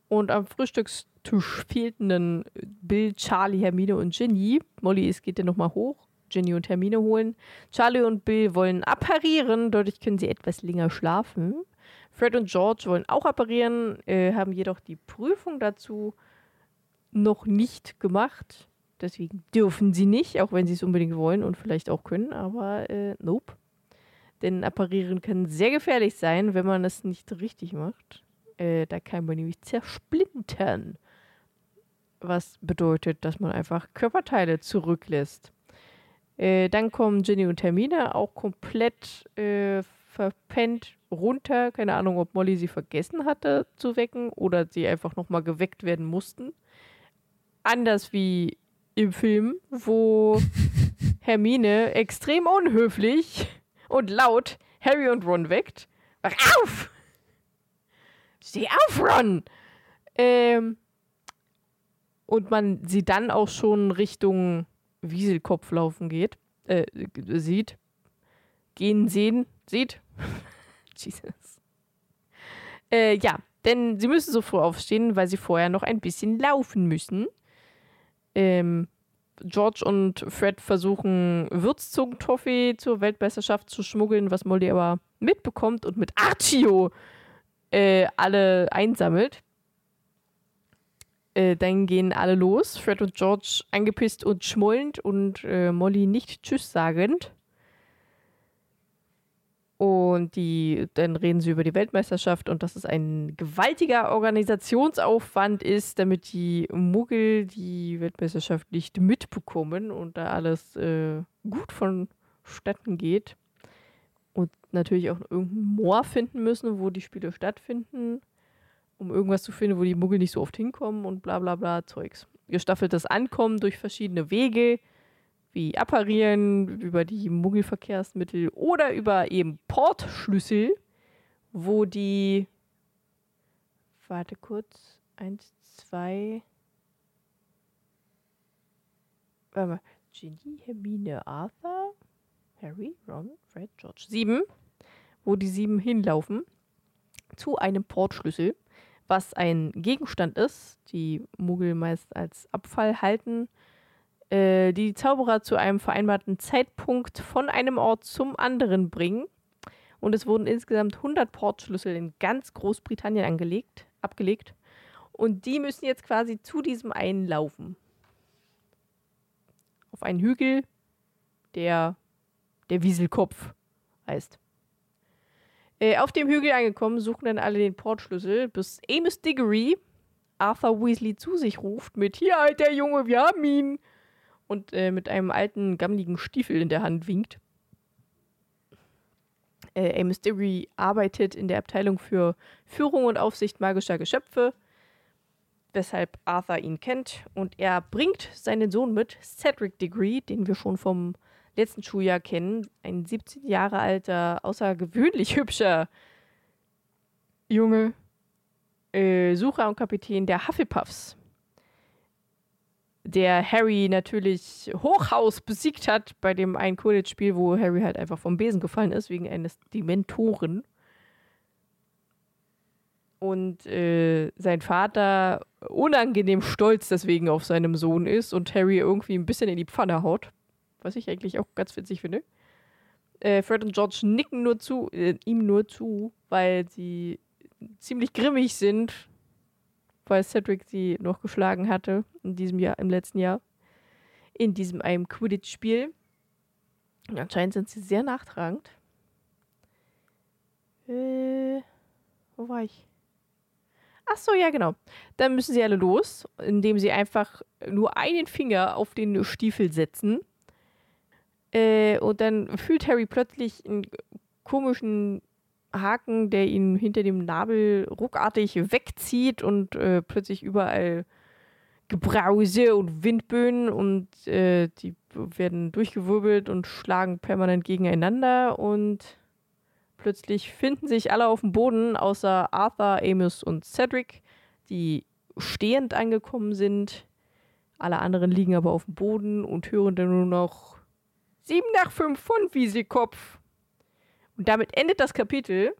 Und am Frühstückstisch fehlten dann Bill, Charlie, Hermine und Ginny. Molly ist, geht dann nochmal hoch. Ginny und Hermine holen. Charlie und Bill wollen apparieren. Dadurch können sie etwas länger schlafen. Fred und George wollen auch apparieren, äh, haben jedoch die Prüfung dazu noch nicht gemacht. Deswegen dürfen sie nicht, auch wenn sie es unbedingt wollen und vielleicht auch können, aber äh, nope. Denn apparieren kann sehr gefährlich sein, wenn man es nicht richtig macht. Äh, da kann man nämlich zersplintern. Was bedeutet, dass man einfach Körperteile zurücklässt. Äh, dann kommen Ginny und Hermine auch komplett äh, verpennt runter. Keine Ahnung, ob Molly sie vergessen hatte zu wecken oder sie einfach nochmal geweckt werden mussten. Anders wie im Film, wo Hermine extrem unhöflich und laut Harry und Ron weckt. Wach auf! Steh auf, Ron! Ähm, und man sie dann auch schon Richtung Wieselkopf laufen geht, äh, sieht. Gehen sehen, sieht. Jesus. Äh, ja, denn sie müssen so früh aufstehen, weil sie vorher noch ein bisschen laufen müssen. Ähm, George und Fred versuchen, Würzzungentoffee zur Weltmeisterschaft zu schmuggeln, was Molly aber mitbekommt und mit Archio äh, alle einsammelt. Äh, dann gehen alle los. Fred und George angepisst und schmollend und äh, Molly nicht Tschüss sagend. Und die, dann reden sie über die Weltmeisterschaft und dass es ein gewaltiger Organisationsaufwand ist, damit die Muggel die Weltmeisterschaft nicht mitbekommen und da alles äh, gut vonstatten geht. Und natürlich auch irgendein Moor finden müssen, wo die Spiele stattfinden, um irgendwas zu finden, wo die Muggel nicht so oft hinkommen und bla bla bla Zeugs. Gestaffeltes Ankommen durch verschiedene Wege, wie Apparieren, über die Muggelverkehrsmittel oder über eben Portschlüssel, wo die. Warte kurz. Eins, zwei. Warte mal. Ginny, Hermine, Arthur, Harry, Ron, Fred, George. Sieben. Wo die sieben hinlaufen. Zu einem Portschlüssel, was ein Gegenstand ist, die Muggel meist als Abfall halten äh, die Zauberer zu einem vereinbarten Zeitpunkt von einem Ort zum anderen bringen. Und es wurden insgesamt 100 Portschlüssel in ganz Großbritannien angelegt, abgelegt. Und die müssen jetzt quasi zu diesem einen laufen. Auf einen Hügel, der der Wieselkopf heißt. Äh, auf dem Hügel angekommen, suchen dann alle den Portschlüssel, bis Amos Diggory Arthur Weasley zu sich ruft mit Hier, alter Junge, wir haben ihn! Und äh, mit einem alten, gammeligen Stiefel in der Hand winkt. Äh, Amos Diggory arbeitet in der Abteilung für Führung und Aufsicht magischer Geschöpfe, weshalb Arthur ihn kennt. Und er bringt seinen Sohn mit, Cedric Diggory, den wir schon vom letzten Schuljahr kennen. Ein 17 Jahre alter, außergewöhnlich hübscher Junge, äh, Sucher und Kapitän der Hufflepuffs, der Harry natürlich Hochhaus besiegt hat bei dem einen Quidditch-Spiel, wo Harry halt einfach vom Besen gefallen ist, wegen eines Dementoren. Und äh, sein Vater unangenehm stolz deswegen auf seinem Sohn ist und Harry irgendwie ein bisschen in die Pfanne haut. Was ich eigentlich auch ganz witzig finde. Äh, Fred und George nicken nur zu, äh, ihm nur zu, weil sie ziemlich grimmig sind, weil Cedric sie noch geschlagen hatte in diesem Jahr, im letzten Jahr. In diesem einem Quidditch-Spiel. Anscheinend sind sie sehr nachtragend. Äh, wo war ich? Ach so, ja, genau. Dann müssen sie alle los, indem sie einfach nur einen Finger auf den Stiefel setzen. Äh, und dann fühlt Harry plötzlich einen komischen Haken, der ihn hinter dem Nabel ruckartig wegzieht und äh, plötzlich überall Gebrause und Windböen und äh, die werden durchgewirbelt und schlagen permanent gegeneinander und plötzlich finden sich alle auf dem Boden, außer Arthur, Amos und Cedric, die stehend angekommen sind. Alle anderen liegen aber auf dem Boden und hören dann nur noch 7 nach 5 von Wieselkopf. Und damit endet das Kapitel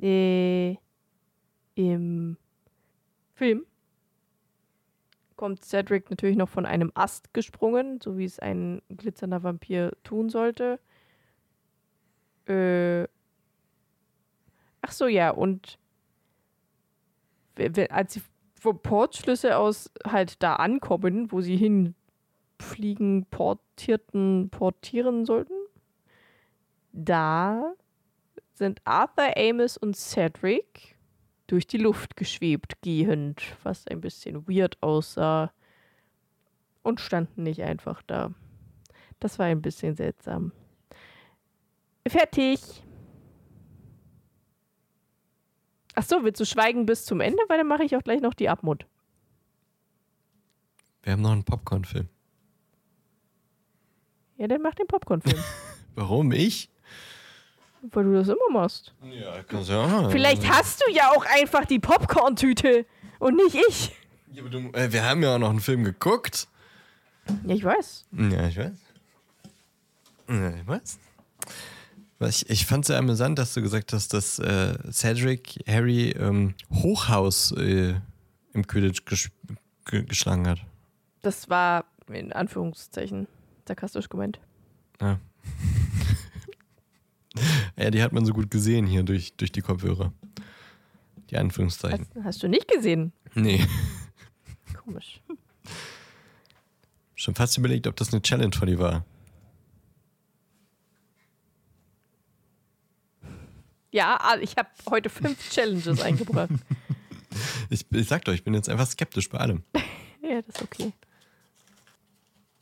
äh, im Film. Kommt Cedric natürlich noch von einem Ast gesprungen, so wie es ein glitzernder Vampir tun sollte. Äh, ach so, ja, und als sie vom Portschlüssel aus halt da ankommen, wo sie hinfliegen, portierten, portieren sollten, da sind Arthur, Amos und Cedric durch die Luft geschwebt, gehend, was ein bisschen weird aussah. Und standen nicht einfach da. Das war ein bisschen seltsam. Fertig. Ach so, willst du schweigen bis zum Ende? Weil dann mache ich auch gleich noch die Abmut. Wir haben noch einen Popcorn-Film. Ja, dann mach den Popcorn-Film. Warum ich? Weil du das immer machst. Ja, kannst ja auch. Vielleicht hast du ja auch einfach die Popcorn-Tüte und nicht ich. Ja, aber du, äh, wir haben ja auch noch einen Film geguckt. Ja, ich weiß. Ja, ich weiß. Ja, ich weiß. Ich, ich fand es sehr amüsant, dass du gesagt hast, dass äh, Cedric Harry ähm, Hochhaus äh, im Quidditch ges ge geschlagen hat. Das war in Anführungszeichen sarkastisch gemeint. Ja. ja, die hat man so gut gesehen hier durch, durch die Kopfhörer. Die Anführungszeichen. Hast, hast du nicht gesehen? Nee. Komisch. Schon fast überlegt, ob das eine Challenge von dir war. Ja, ah, ich habe heute fünf Challenges eingebracht. Ich, ich sag doch, ich bin jetzt einfach skeptisch bei allem. Ja, das ist okay.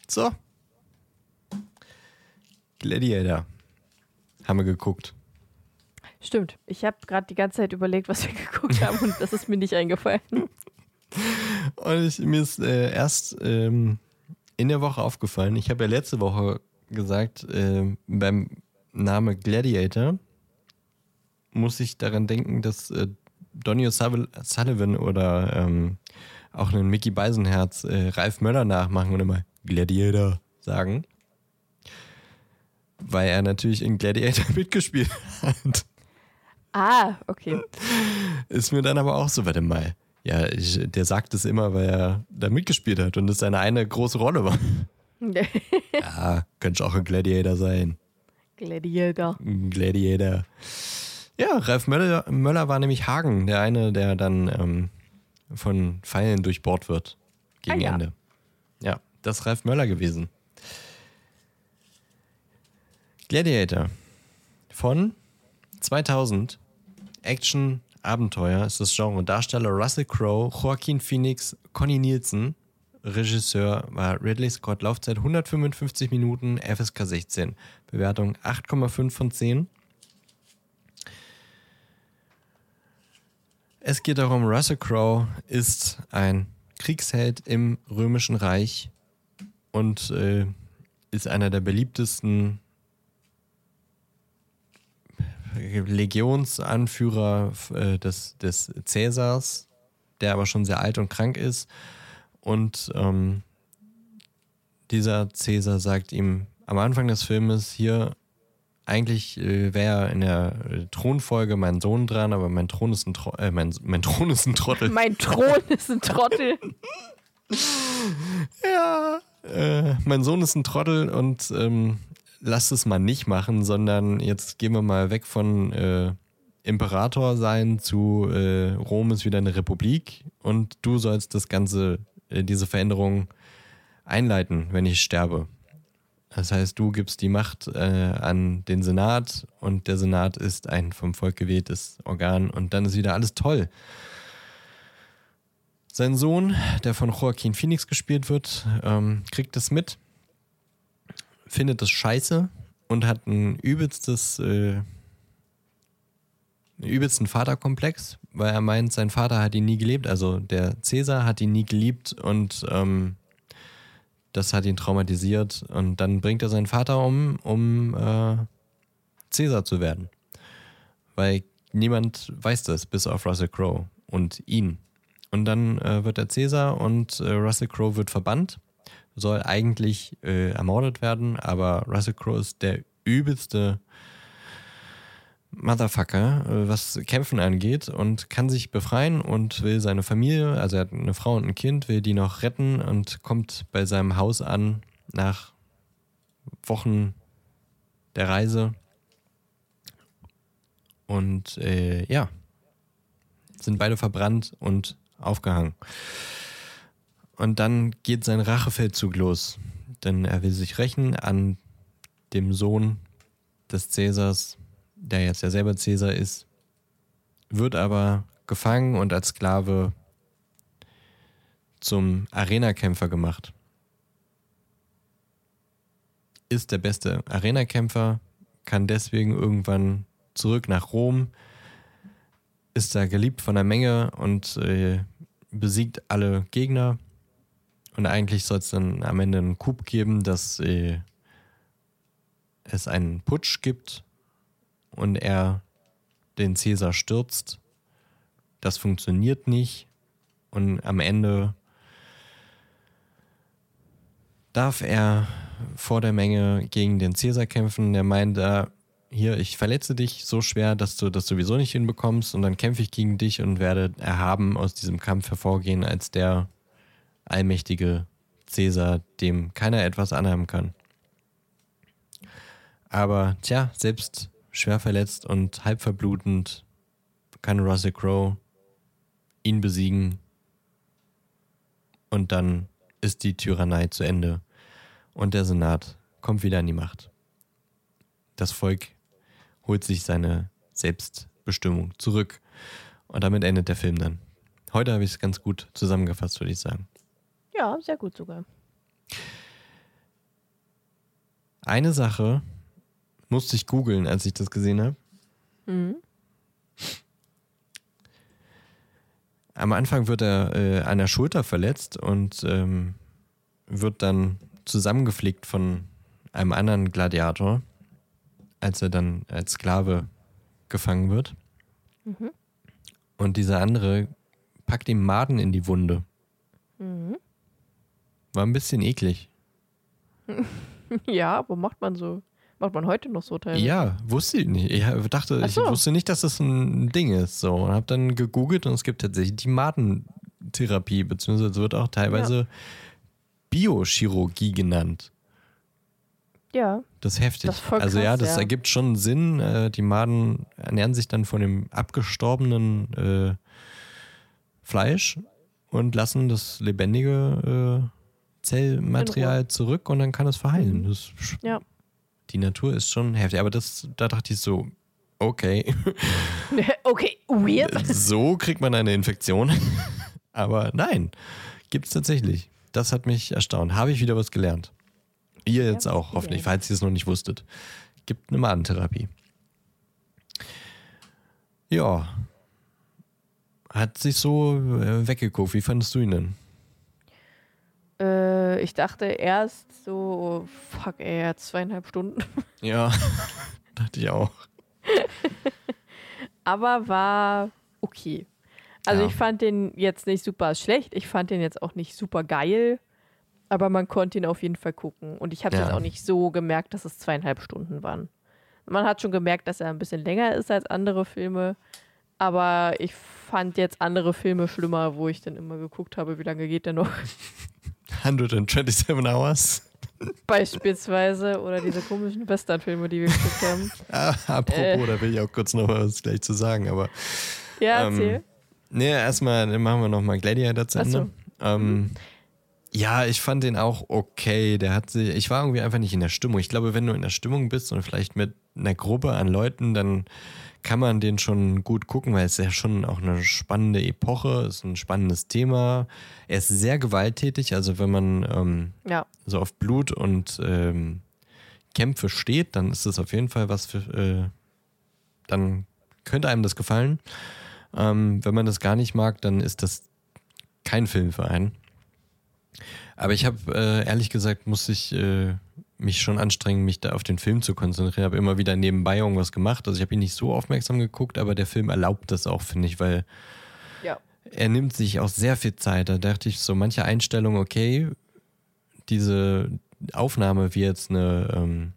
So. Gladiator. Haben wir geguckt. Stimmt. Ich habe gerade die ganze Zeit überlegt, was wir geguckt haben und das ist mir nicht eingefallen. Und ich, mir ist äh, erst ähm, in der Woche aufgefallen, ich habe ja letzte Woche gesagt, äh, beim Name Gladiator muss ich daran denken, dass äh, Donny O'Sullivan Sullivan oder ähm, auch einen Mickey Beisenherz äh, Ralf Möller nachmachen und immer Gladiator sagen. Weil er natürlich in Gladiator mitgespielt hat. Ah, okay. Ist mir dann aber auch so, warte mal. Ja, ich, der sagt es immer, weil er da mitgespielt hat und es seine eine große Rolle war. Ja, könnte auch ein Gladiator sein. Gladiator. Gladiator. Ja, Ralf Möller, Möller war nämlich Hagen, der eine, der dann ähm, von Pfeilen durchbohrt wird. Gegen Ah, ja. Ende. Ja, das ist Ralf Möller gewesen. Gladiator. Von 2000, Action, Abenteuer ist das Genre. Darsteller Russell Crowe, Joaquin Phoenix, Connie Nielsen. Regisseur war Ridley Scott. Laufzeit 155 Minuten, FSK 16. Bewertung 8,5 von 10. Es geht darum, Russell Crowe ist ein Kriegsheld im Römischen Reich und äh, ist einer der beliebtesten Legionsanführer äh, des, des Cäsars, der aber schon sehr alt und krank ist. Und ähm, dieser Cäsar sagt ihm am Anfang des Filmes hier, eigentlich äh, wäre in der äh, Thronfolge mein Sohn dran, aber mein Thron ist ein, Tro äh, mein, mein Thron ist ein Trottel. Mein Thron ist ein Trottel. ja, äh, mein Sohn ist ein Trottel und ähm, lass es mal nicht machen, sondern jetzt gehen wir mal weg von äh, Imperator sein zu äh, Rom ist wieder eine Republik und du sollst das Ganze, äh, diese Veränderung einleiten, wenn ich sterbe. Das heißt, du gibst die Macht äh, an den Senat und der Senat ist ein vom Volk gewähltes Organ und dann ist wieder alles toll. Sein Sohn, der von Joaquin Phoenix gespielt wird, ähm, kriegt es mit, findet es scheiße und hat ein übelstes, äh, einen übelsten Vaterkomplex, weil er meint, sein Vater hat ihn nie gelebt. Also der Cäsar hat ihn nie geliebt und ähm, das hat ihn traumatisiert. Und dann bringt er seinen Vater um, um äh, Cäsar zu werden. Weil niemand weiß das, bis auf Russell Crowe und ihn. Und dann äh, wird er Cäsar und äh, Russell Crowe wird verbannt, soll eigentlich äh, ermordet werden, aber Russell Crowe ist der übelste Motherfucker, äh, was Kämpfen angeht und kann sich befreien und will seine Familie, also er hat eine Frau und ein Kind, will die noch retten und kommt bei seinem Haus an nach Wochen der Reise. Und äh, ja, sind beide verbrannt und aufgehangen. Und dann geht sein Rachefeldzug los, denn er will sich rächen an dem Sohn des Cäsars, der jetzt ja selber Cäsar ist, wird aber gefangen und als Sklave zum Arenakämpfer gemacht. Ist der beste Arenakämpfer, kann deswegen irgendwann zurück nach Rom, ist da geliebt von der Menge und äh, besiegt alle Gegner. Und eigentlich soll es dann am Ende einen Coup geben, dass äh, es einen Putsch gibt und er den Cäsar stürzt. Das funktioniert nicht. Und am Ende darf er vor der Menge gegen den Cäsar kämpfen. Der meint, äh, hier, ich verletze dich so schwer, dass du das sowieso nicht hinbekommst und dann kämpfe ich gegen dich und werde erhaben aus diesem Kampf hervorgehen als der allmächtige Cäsar, dem keiner etwas anhaben kann. Aber tja, selbst schwer verletzt und halb verblutend kann Russell Crowe ihn besiegen und dann ist die Tyrannei zu Ende und der Senat kommt wieder an die Macht. Das Volk holt sich seine Selbstbestimmung zurück und damit endet der Film dann. Heute habe ich es ganz gut zusammengefasst, würde ich sagen. Ja, sehr gut sogar. Eine Sache musste ich googeln, als ich das gesehen habe. Mhm. Am Anfang wird er äh, an der Schulter verletzt und ähm, wird dann zusammengeflickt von einem anderen Gladiator, als er dann als Sklave gefangen wird. Mhm. Und dieser andere packt ihm Maden in die Wunde. Mhm. War ein bisschen eklig. Ja, aber macht man so. Macht man heute noch so teilweise. Ja, wusste ich nicht. Ich dachte, Ach ich so. wusste nicht, dass das ein Ding ist. So und habe dann gegoogelt und es gibt tatsächlich die Madentherapie, beziehungsweise es wird auch teilweise Biochirurgie genannt. Ja. Das ist heftig. Das ist also ja, krass, das ja. ergibt schon Sinn. Äh, Die Maden ernähren sich dann von dem abgestorbenen äh, Fleisch und lassen das lebendige äh, Zellmaterial zurück und dann kann es verheilen. Mhm. Das, Ja. die Natur ist schon heftig. Aber das, da dachte ich so, okay, okay, weird. so kriegt man eine Infektion. Aber nein, gibt es tatsächlich. Das hat mich erstaunt. Habe ich wieder was gelernt. Ihr jetzt was auch, hoffentlich, falls ihr es noch nicht wusstet. Gibt eine Madentherapie. Ja. Hat sich so äh, weggeguckt. Wie fandest du ihn denn? Äh, ich dachte erst so, fuck ey, er hat zweieinhalb Stunden. Ja, dachte ich auch. Aber war okay. Also Ja. ich fand den jetzt nicht super schlecht. Ich fand den jetzt auch nicht super geil. Aber man konnte ihn auf jeden Fall gucken. Und ich habe Ja. jetzt auch nicht so gemerkt, dass es zweieinhalb Stunden waren. Man hat schon gemerkt, dass er ein bisschen länger ist als andere Filme. Aber ich fand jetzt andere Filme schlimmer, wo ich dann immer geguckt habe, wie lange geht der noch. 127 Hours. Beispielsweise. Oder diese komischen Western-Filme, die wir geguckt haben. Ah, apropos, Äh. da will ich auch kurz noch was gleich zu sagen. Aber Ja, Ähm, erzähl. nee, erstmal machen wir nochmal Gladiator zu Ach so. Ende. Ähm, ja, ich fand den auch okay. Der hat sich, ich war irgendwie einfach nicht in der Stimmung. Ich glaube, wenn du in der Stimmung bist und vielleicht mit einer Gruppe an Leuten, dann kann man den schon gut gucken, weil es ja schon auch eine spannende Epoche ist, ein spannendes Thema. Er ist sehr gewalttätig, also wenn man ähm, Ja. so auf Blut und ähm, Kämpfe steht, dann ist das auf jeden Fall was für, äh, dann könnte einem das gefallen. Ähm, wenn man das gar nicht mag, dann ist das kein Film für einen. Aber ich habe, äh, ehrlich gesagt, muss ich äh, mich schon anstrengen, mich da auf den Film zu konzentrieren. habe immer wieder nebenbei irgendwas gemacht. Also ich habe ihn nicht so aufmerksam geguckt, aber der Film erlaubt das auch, finde ich, weil Ja. er nimmt sich auch sehr viel Zeit. Da dachte ich so, manche Einstellung, okay, diese Aufnahme, wie jetzt eine, ähm,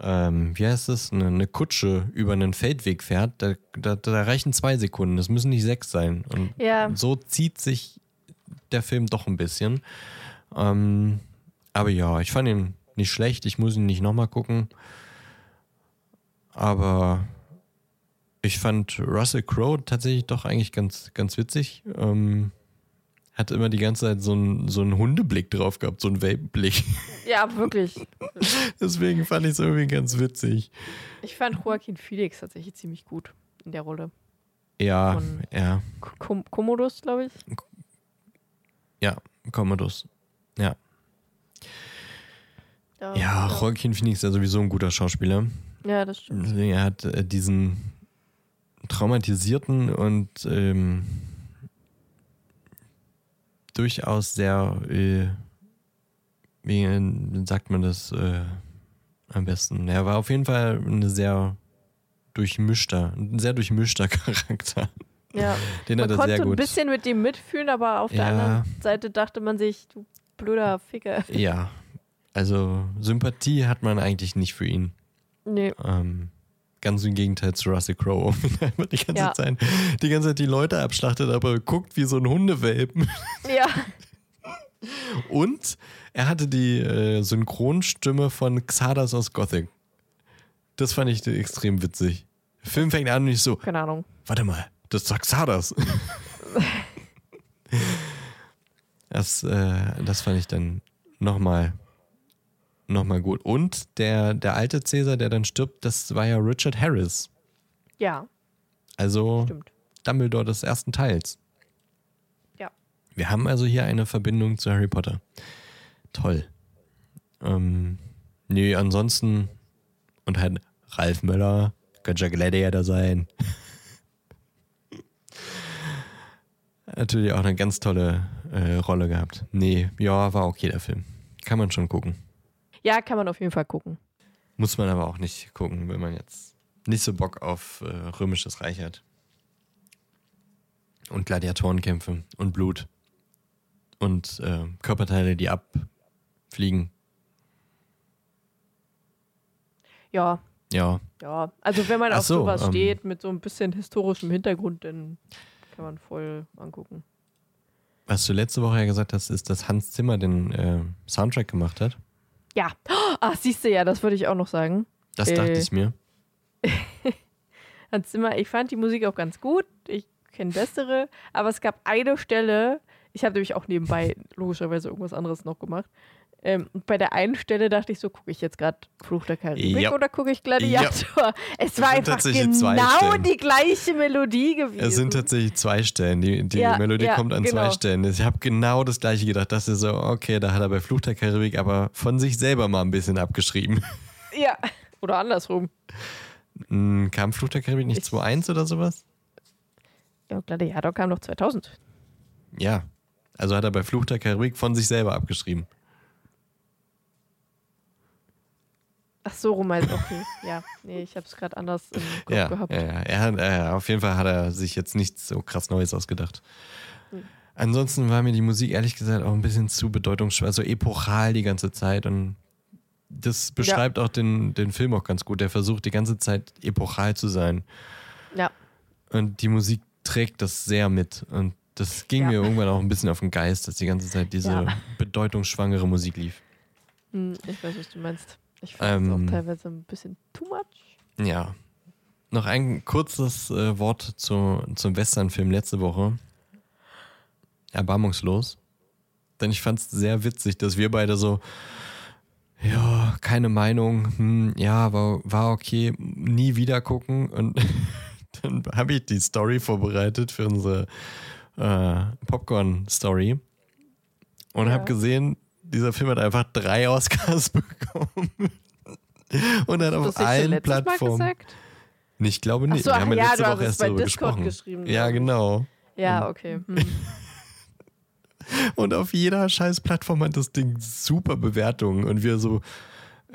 ähm, wie heißt es, eine, eine Kutsche über einen Feldweg fährt, da, da, da reichen zwei Sekunden. Das müssen nicht sechs sein. Und Ja. so zieht sich der Film doch ein bisschen. Ähm, aber ja, ich fand ihn nicht schlecht. Ich muss ihn nicht nochmal gucken. Aber ich fand Russell Crowe tatsächlich doch eigentlich ganz, ganz witzig. Ähm, hat immer die ganze Zeit so einen, so einen Hundeblick drauf gehabt, so einen Welpenblick. Ja, wirklich. Deswegen fand ich es irgendwie ganz witzig. Ich fand Joaquin Phoenix tatsächlich ziemlich gut in der Rolle. Ja, Von- ja, Com Commodus, glaube ich. ja, Commodus. Ja. Ja, Ja, Joaquin Phoenix ist ja sowieso ein guter Schauspieler. ja, das stimmt. Deswegen, er hat äh, diesen traumatisierten und ähm, durchaus sehr, äh, wie äh, sagt man das äh, am besten? Er war auf jeden Fall eine sehr durchmischter, ein sehr durchmischter Charakter. Ja. Den Man hat er konnte sehr ein gut. bisschen mit dem mitfühlen, aber auf der Ja. anderen Seite dachte man sich, du blöder Ficker. Ja, also Sympathie hat man eigentlich nicht für ihn. Nee. Ähm, ganz im Gegenteil zu Russell Crowe. der die ganze, Ja. Zeit, die ganze Zeit die Leute abschlachtet, aber guckt wie so ein Hundewelpen. Ja. Und er hatte die äh, Synchronstimme von Xardas aus Gothic. Das fand ich extrem witzig. Der Film fängt an und ich so, Keine Ahnung. warte mal, das ist Xardas. das, äh, das fand ich dann nochmal noch mal gut. Und der, der alte Cäsar, der dann stirbt, das war ja Richard Harris. Ja, Also stimmt. Dumbledore des ersten Teils. Ja. Wir haben also hier eine Verbindung zu Harry Potter. Toll. Ähm, nee, ansonsten und halt Ralf Möller, könnte ja Gladiator sein. Natürlich auch eine ganz tolle äh, Rolle gehabt. Nee, ja, war okay der Film. Kann man schon gucken. Ja, kann man auf jeden Fall gucken. Muss man aber auch nicht gucken, wenn man jetzt nicht so Bock auf äh, römisches Reich hat. Und Gladiatorenkämpfe und Blut. Und äh, Körperteile, die abfliegen. Ja, Ja, ja. Also wenn man Ach auf so, sowas ähm. steht mit so ein bisschen historischem Hintergrund, dann kann man voll angucken. was du letzte Woche ja gesagt hast, ist, dass Hans Zimmer den äh, Soundtrack gemacht hat. Ja. Ach, siehst du ja, das würde ich auch noch sagen. Das Äh. dachte ich mir. Hans Zimmer, ich fand die Musik auch ganz gut. Ich kenne bessere. Aber es gab eine Stelle, ich habe nämlich auch nebenbei logischerweise irgendwas anderes noch gemacht. Ähm, bei der einen Stelle dachte ich so, gucke ich jetzt gerade Fluch der Karibik Ja. oder gucke ich Gladiator? Es war einfach genau die gleiche Melodie gewesen. Es sind tatsächlich zwei Stellen. Die, die Ja, Melodie ja, kommt an genau. zwei Stellen. Ich habe genau das gleiche gedacht. Das ist so, okay, da hat er bei Fluch der Karibik aber von sich selber mal ein bisschen abgeschrieben. ja, oder andersrum. Hm, Kam Fluch der Karibik nicht Ich- 2.1 oder sowas? Ja, Gladiator kam noch 2000. Ja. Also hat er bei Fluch der Karibik von sich selber abgeschrieben. Ach so, rum halt, okay. ja, nee, ich habe es gerade anders im Kopf Ja, gehabt. ja, ja. Er hat, äh, auf jeden Fall hat er sich jetzt nichts so krass Neues ausgedacht. Hm. Ansonsten war mir die Musik ehrlich gesagt auch ein bisschen zu bedeutungsschwer, so epochal die ganze Zeit und das beschreibt auch den, den Film auch ganz gut. Der versucht die ganze Zeit epochal zu sein Ja, und die Musik trägt das sehr mit und das ging Ja. mir irgendwann auch ein bisschen auf den Geist, dass die ganze Zeit diese Ja. bedeutungsschwangere Musik lief. hm, ich weiß, was du meinst. Ich fand es Ähm, auch teilweise ein bisschen too much. Ja. Noch ein kurzes äh, Wort zu, zum Westernfilm letzte Woche. Erbarmungslos. Denn ich fand es sehr witzig, dass wir beide so, ja, keine Meinung, hm, ja, war, war okay, nie wieder gucken. Und dann habe ich die Story vorbereitet für unsere äh, Popcorn-Story und Ja. habe gesehen, dieser Film hat einfach drei Oscars bekommen. Und hat auf allen Mal Plattformen. gesagt? Nee, Ich glaube nicht. so, Wir haben ja letzte Woche erst bei darüber Discord gesprochen. geschrieben, Ja, genau. Ja, okay. Hm. Und auf jeder scheiß Plattform hat das Ding super Bewertungen. Und wir so,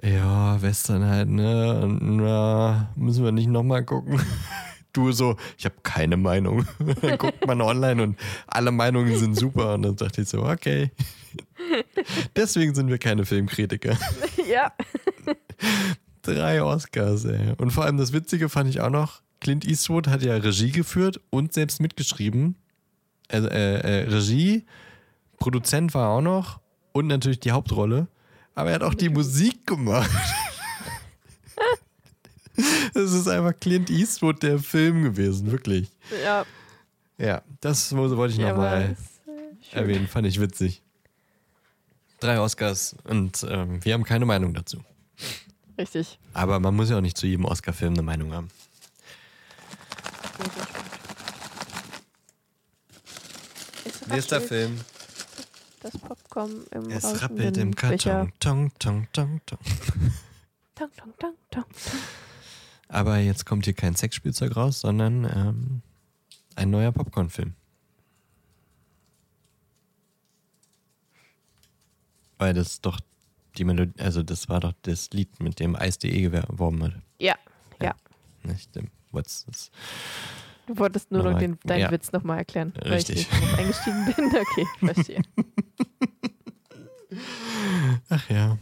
ja, Western halt, ne? Und, na, müssen wir nicht nochmal gucken. Du so, ich habe keine Meinung. Dann guckt man online und alle Meinungen sind super. Und dann dachte ich so, okay. Deswegen sind wir keine Filmkritiker. ja. Drei Oscars, ey. Und vor allem das Witzige fand ich auch noch, Clint Eastwood hat ja Regie geführt und selbst mitgeschrieben. Also, äh, äh, Regie, Produzent war er auch noch und natürlich die Hauptrolle. Aber er hat auch die Musik gemacht. Es ist einfach Clint Eastwood der Film gewesen, wirklich. Ja, Ja, das wollte ich ja nochmal schön. erwähnen, fand ich witzig. Drei Oscars und ähm, wir haben keine Meinung dazu. Richtig. Aber man muss ja auch nicht zu jedem Oscar-Film eine Meinung haben. Nächster Film. Das Popcorn im Es rappelt im. Karton. Tong, tong, tong, tong. Tong, tong, tong, tong. Aber jetzt kommt hier kein Sexspielzeug raus, sondern ähm, ein neuer Popcorn-Film. Weil das doch die Melodie, also das war doch das Lied, mit dem Ice.de geworben hat. Ja, ja. Nicht dem What's das? Du wolltest nur noch Nochmal- den, deinen ja. Witz nochmal erklären, weil Richtig. ich nicht eingestiegen bin. Okay, verstehe. Ach ja.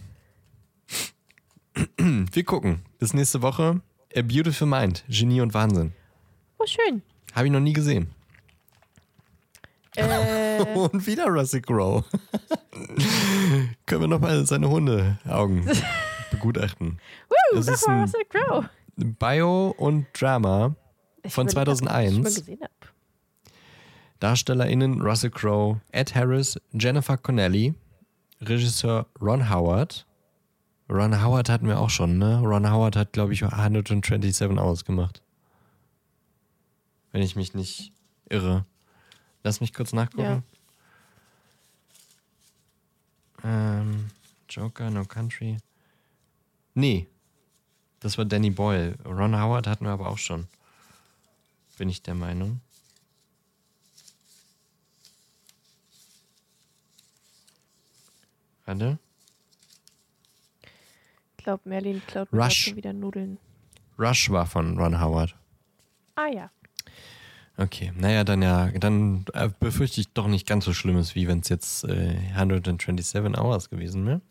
Wir gucken. Bis nächste Woche. A Beautiful Mind. Genie und Wahnsinn. Oh, schön. Habe ich noch nie gesehen. Äh, Und wieder Russell Crowe. Können wir nochmal seine Hundeaugen begutachten. Woo, Das ist ein- Russell Crowe. Bio und Drama. Ich Von überleg grad, ob ich 2001. schon mal gesehen hab. DarstellerInnen Russell Crowe, Ed Harris, Jennifer Connelly, Regisseur Ron Howard. Ron Howard hatten wir auch schon, ne? Ron Howard hat, glaube ich, 127 ausgemacht. Wenn ich mich nicht irre. Lass mich kurz nachgucken. Ähm, Joker, No Country. Nee. Das war Danny Boyle. Ron Howard hatten wir aber auch schon. Bin ich der Meinung. Warte. Ich glaube, Merlin klaut mir Rush. schon wieder Nudeln. Rush war von Ron Howard. Ah ja. Okay, naja, dann ja, dann äh, befürchte ich doch nicht ganz so Schlimmes, wie wenn es jetzt äh, 127 Hours gewesen wäre.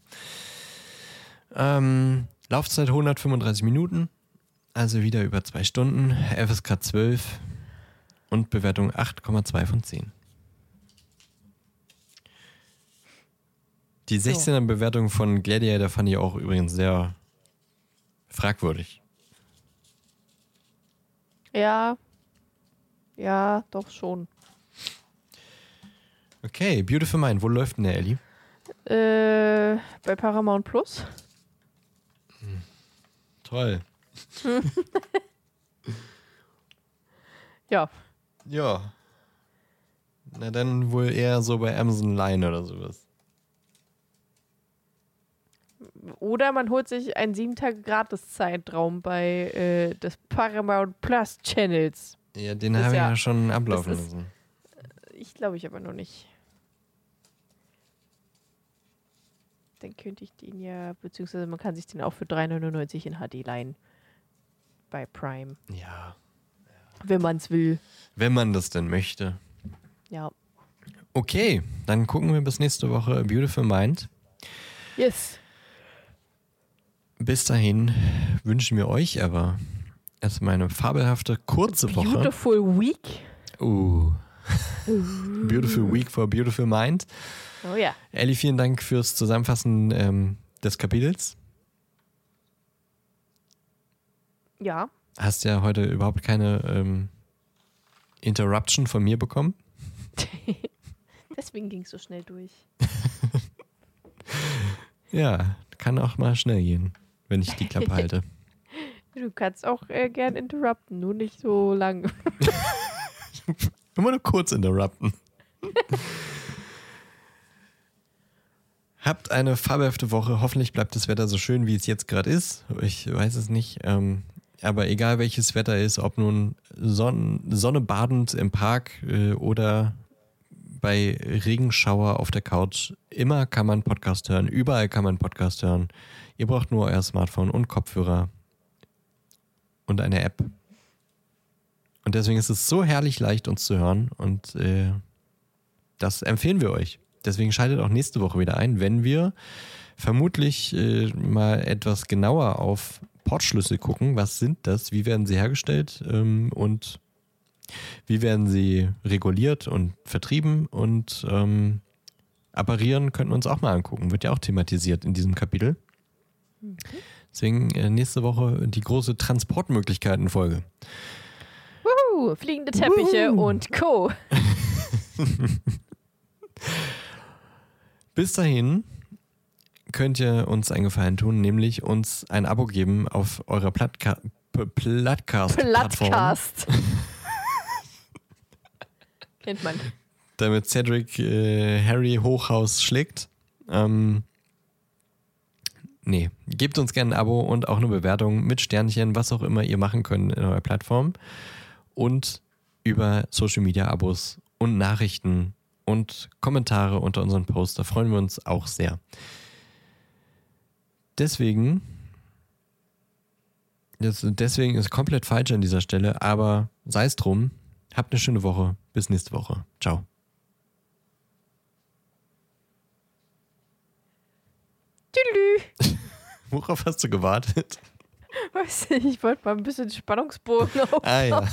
Ähm, Laufzeit 135 Minuten, also wieder über zwei Stunden, FSK 12 und Bewertung 8,2 von 10. Die 16er Bewertung von Gladiator fand ich auch übrigens sehr fragwürdig. Ja. Ja, doch schon. Okay, Beautiful Mind, wo läuft denn der Ellie? Äh, bei Paramount Plus. Toll. Ja. Ja. Na dann wohl eher so bei Amazon Line oder sowas. Oder man holt sich einen 7 Tage Gratis-Zeitraum bei äh, des Paramount Plus Channels. Ja, den habe ich ja- ja schon ablaufen ist- lassen. Ich glaube ich aber noch nicht. Dann könnte ich den ja, beziehungsweise man kann sich den auch für 3,99 in HD leihen. Bei Prime. Ja. Wenn man es will. Wenn man das denn möchte. Ja. Okay, dann gucken wir bis nächste Woche Beautiful Mind. Yes. Bis dahin wünschen wir euch aber erstmal eine fabelhafte kurze Woche. Beautiful Week. Uh. Beautiful Week for Beautiful Mind. Oh ja. Ellie, vielen Dank fürs Zusammenfassen ähm, des Kapitels. Ja. Hast ja heute überhaupt keine ähm, Interruption von mir bekommen. Deswegen ging es so schnell durch. Ja, kann auch mal schnell gehen, wenn ich die Klappe halte. Du kannst auch äh, gern interrupten, nur nicht so lang. Immer nur kurz interrupten. Habt eine fabelhafte Woche. Hoffentlich bleibt das Wetter so schön, wie es jetzt gerade ist. Ich weiß es nicht. Ähm, aber egal welches Wetter ist, ob nun Sonn Sonne badend im Park äh, oder bei Regenschauer auf der Couch, immer kann man Podcast hören. Überall kann man Podcast hören. Ihr braucht nur euer Smartphone und Kopfhörer und eine App. Und deswegen ist es so herrlich leicht, uns zu hören. Und äh, das empfehlen wir euch. Deswegen schaltet auch nächste Woche wieder ein, wenn wir vermutlich äh, mal etwas genauer auf Portschlüssel gucken. Was sind das? Wie werden sie hergestellt? Ähm, und wie werden sie reguliert und vertrieben? Und ähm, apparieren könnten wir uns auch mal angucken. Wird ja auch thematisiert in diesem Kapitel. Deswegen äh, nächste Woche die große Transportmöglichkeiten-Folge. Wuhu, fliegende Teppiche und Co. Bis dahin könnt ihr uns einen Gefallen tun, nämlich uns ein Abo geben auf eurer Platka P- Plattcast-Plattform, Plattcast. Kennt man. damit Cedric äh, Harry Hochhaus schlägt. Ähm, nee, gebt uns gerne ein Abo und auch eine Bewertung mit Sternchen, was auch immer ihr machen könnt in eurer Plattform. Und über Social Media Abos und Nachrichten und Kommentare unter unseren Posts. Da freuen wir uns auch sehr. Deswegen, das, deswegen ist komplett falsch an dieser Stelle, aber sei es drum. Habt eine schöne Woche. Bis nächste Woche. Ciao. Worauf hast du gewartet? Weiß nicht, ich wollte mal ein bisschen Spannungsbogen auf. Ah ja.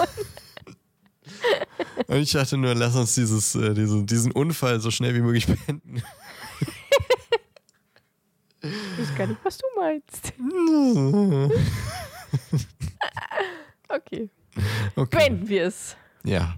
Und ich dachte nur, lass uns dieses, äh, diesen, diesen Unfall so schnell wie möglich beenden. Ich weiß gar nicht, was du meinst. Okay, Okay. beenden wir es. Ja.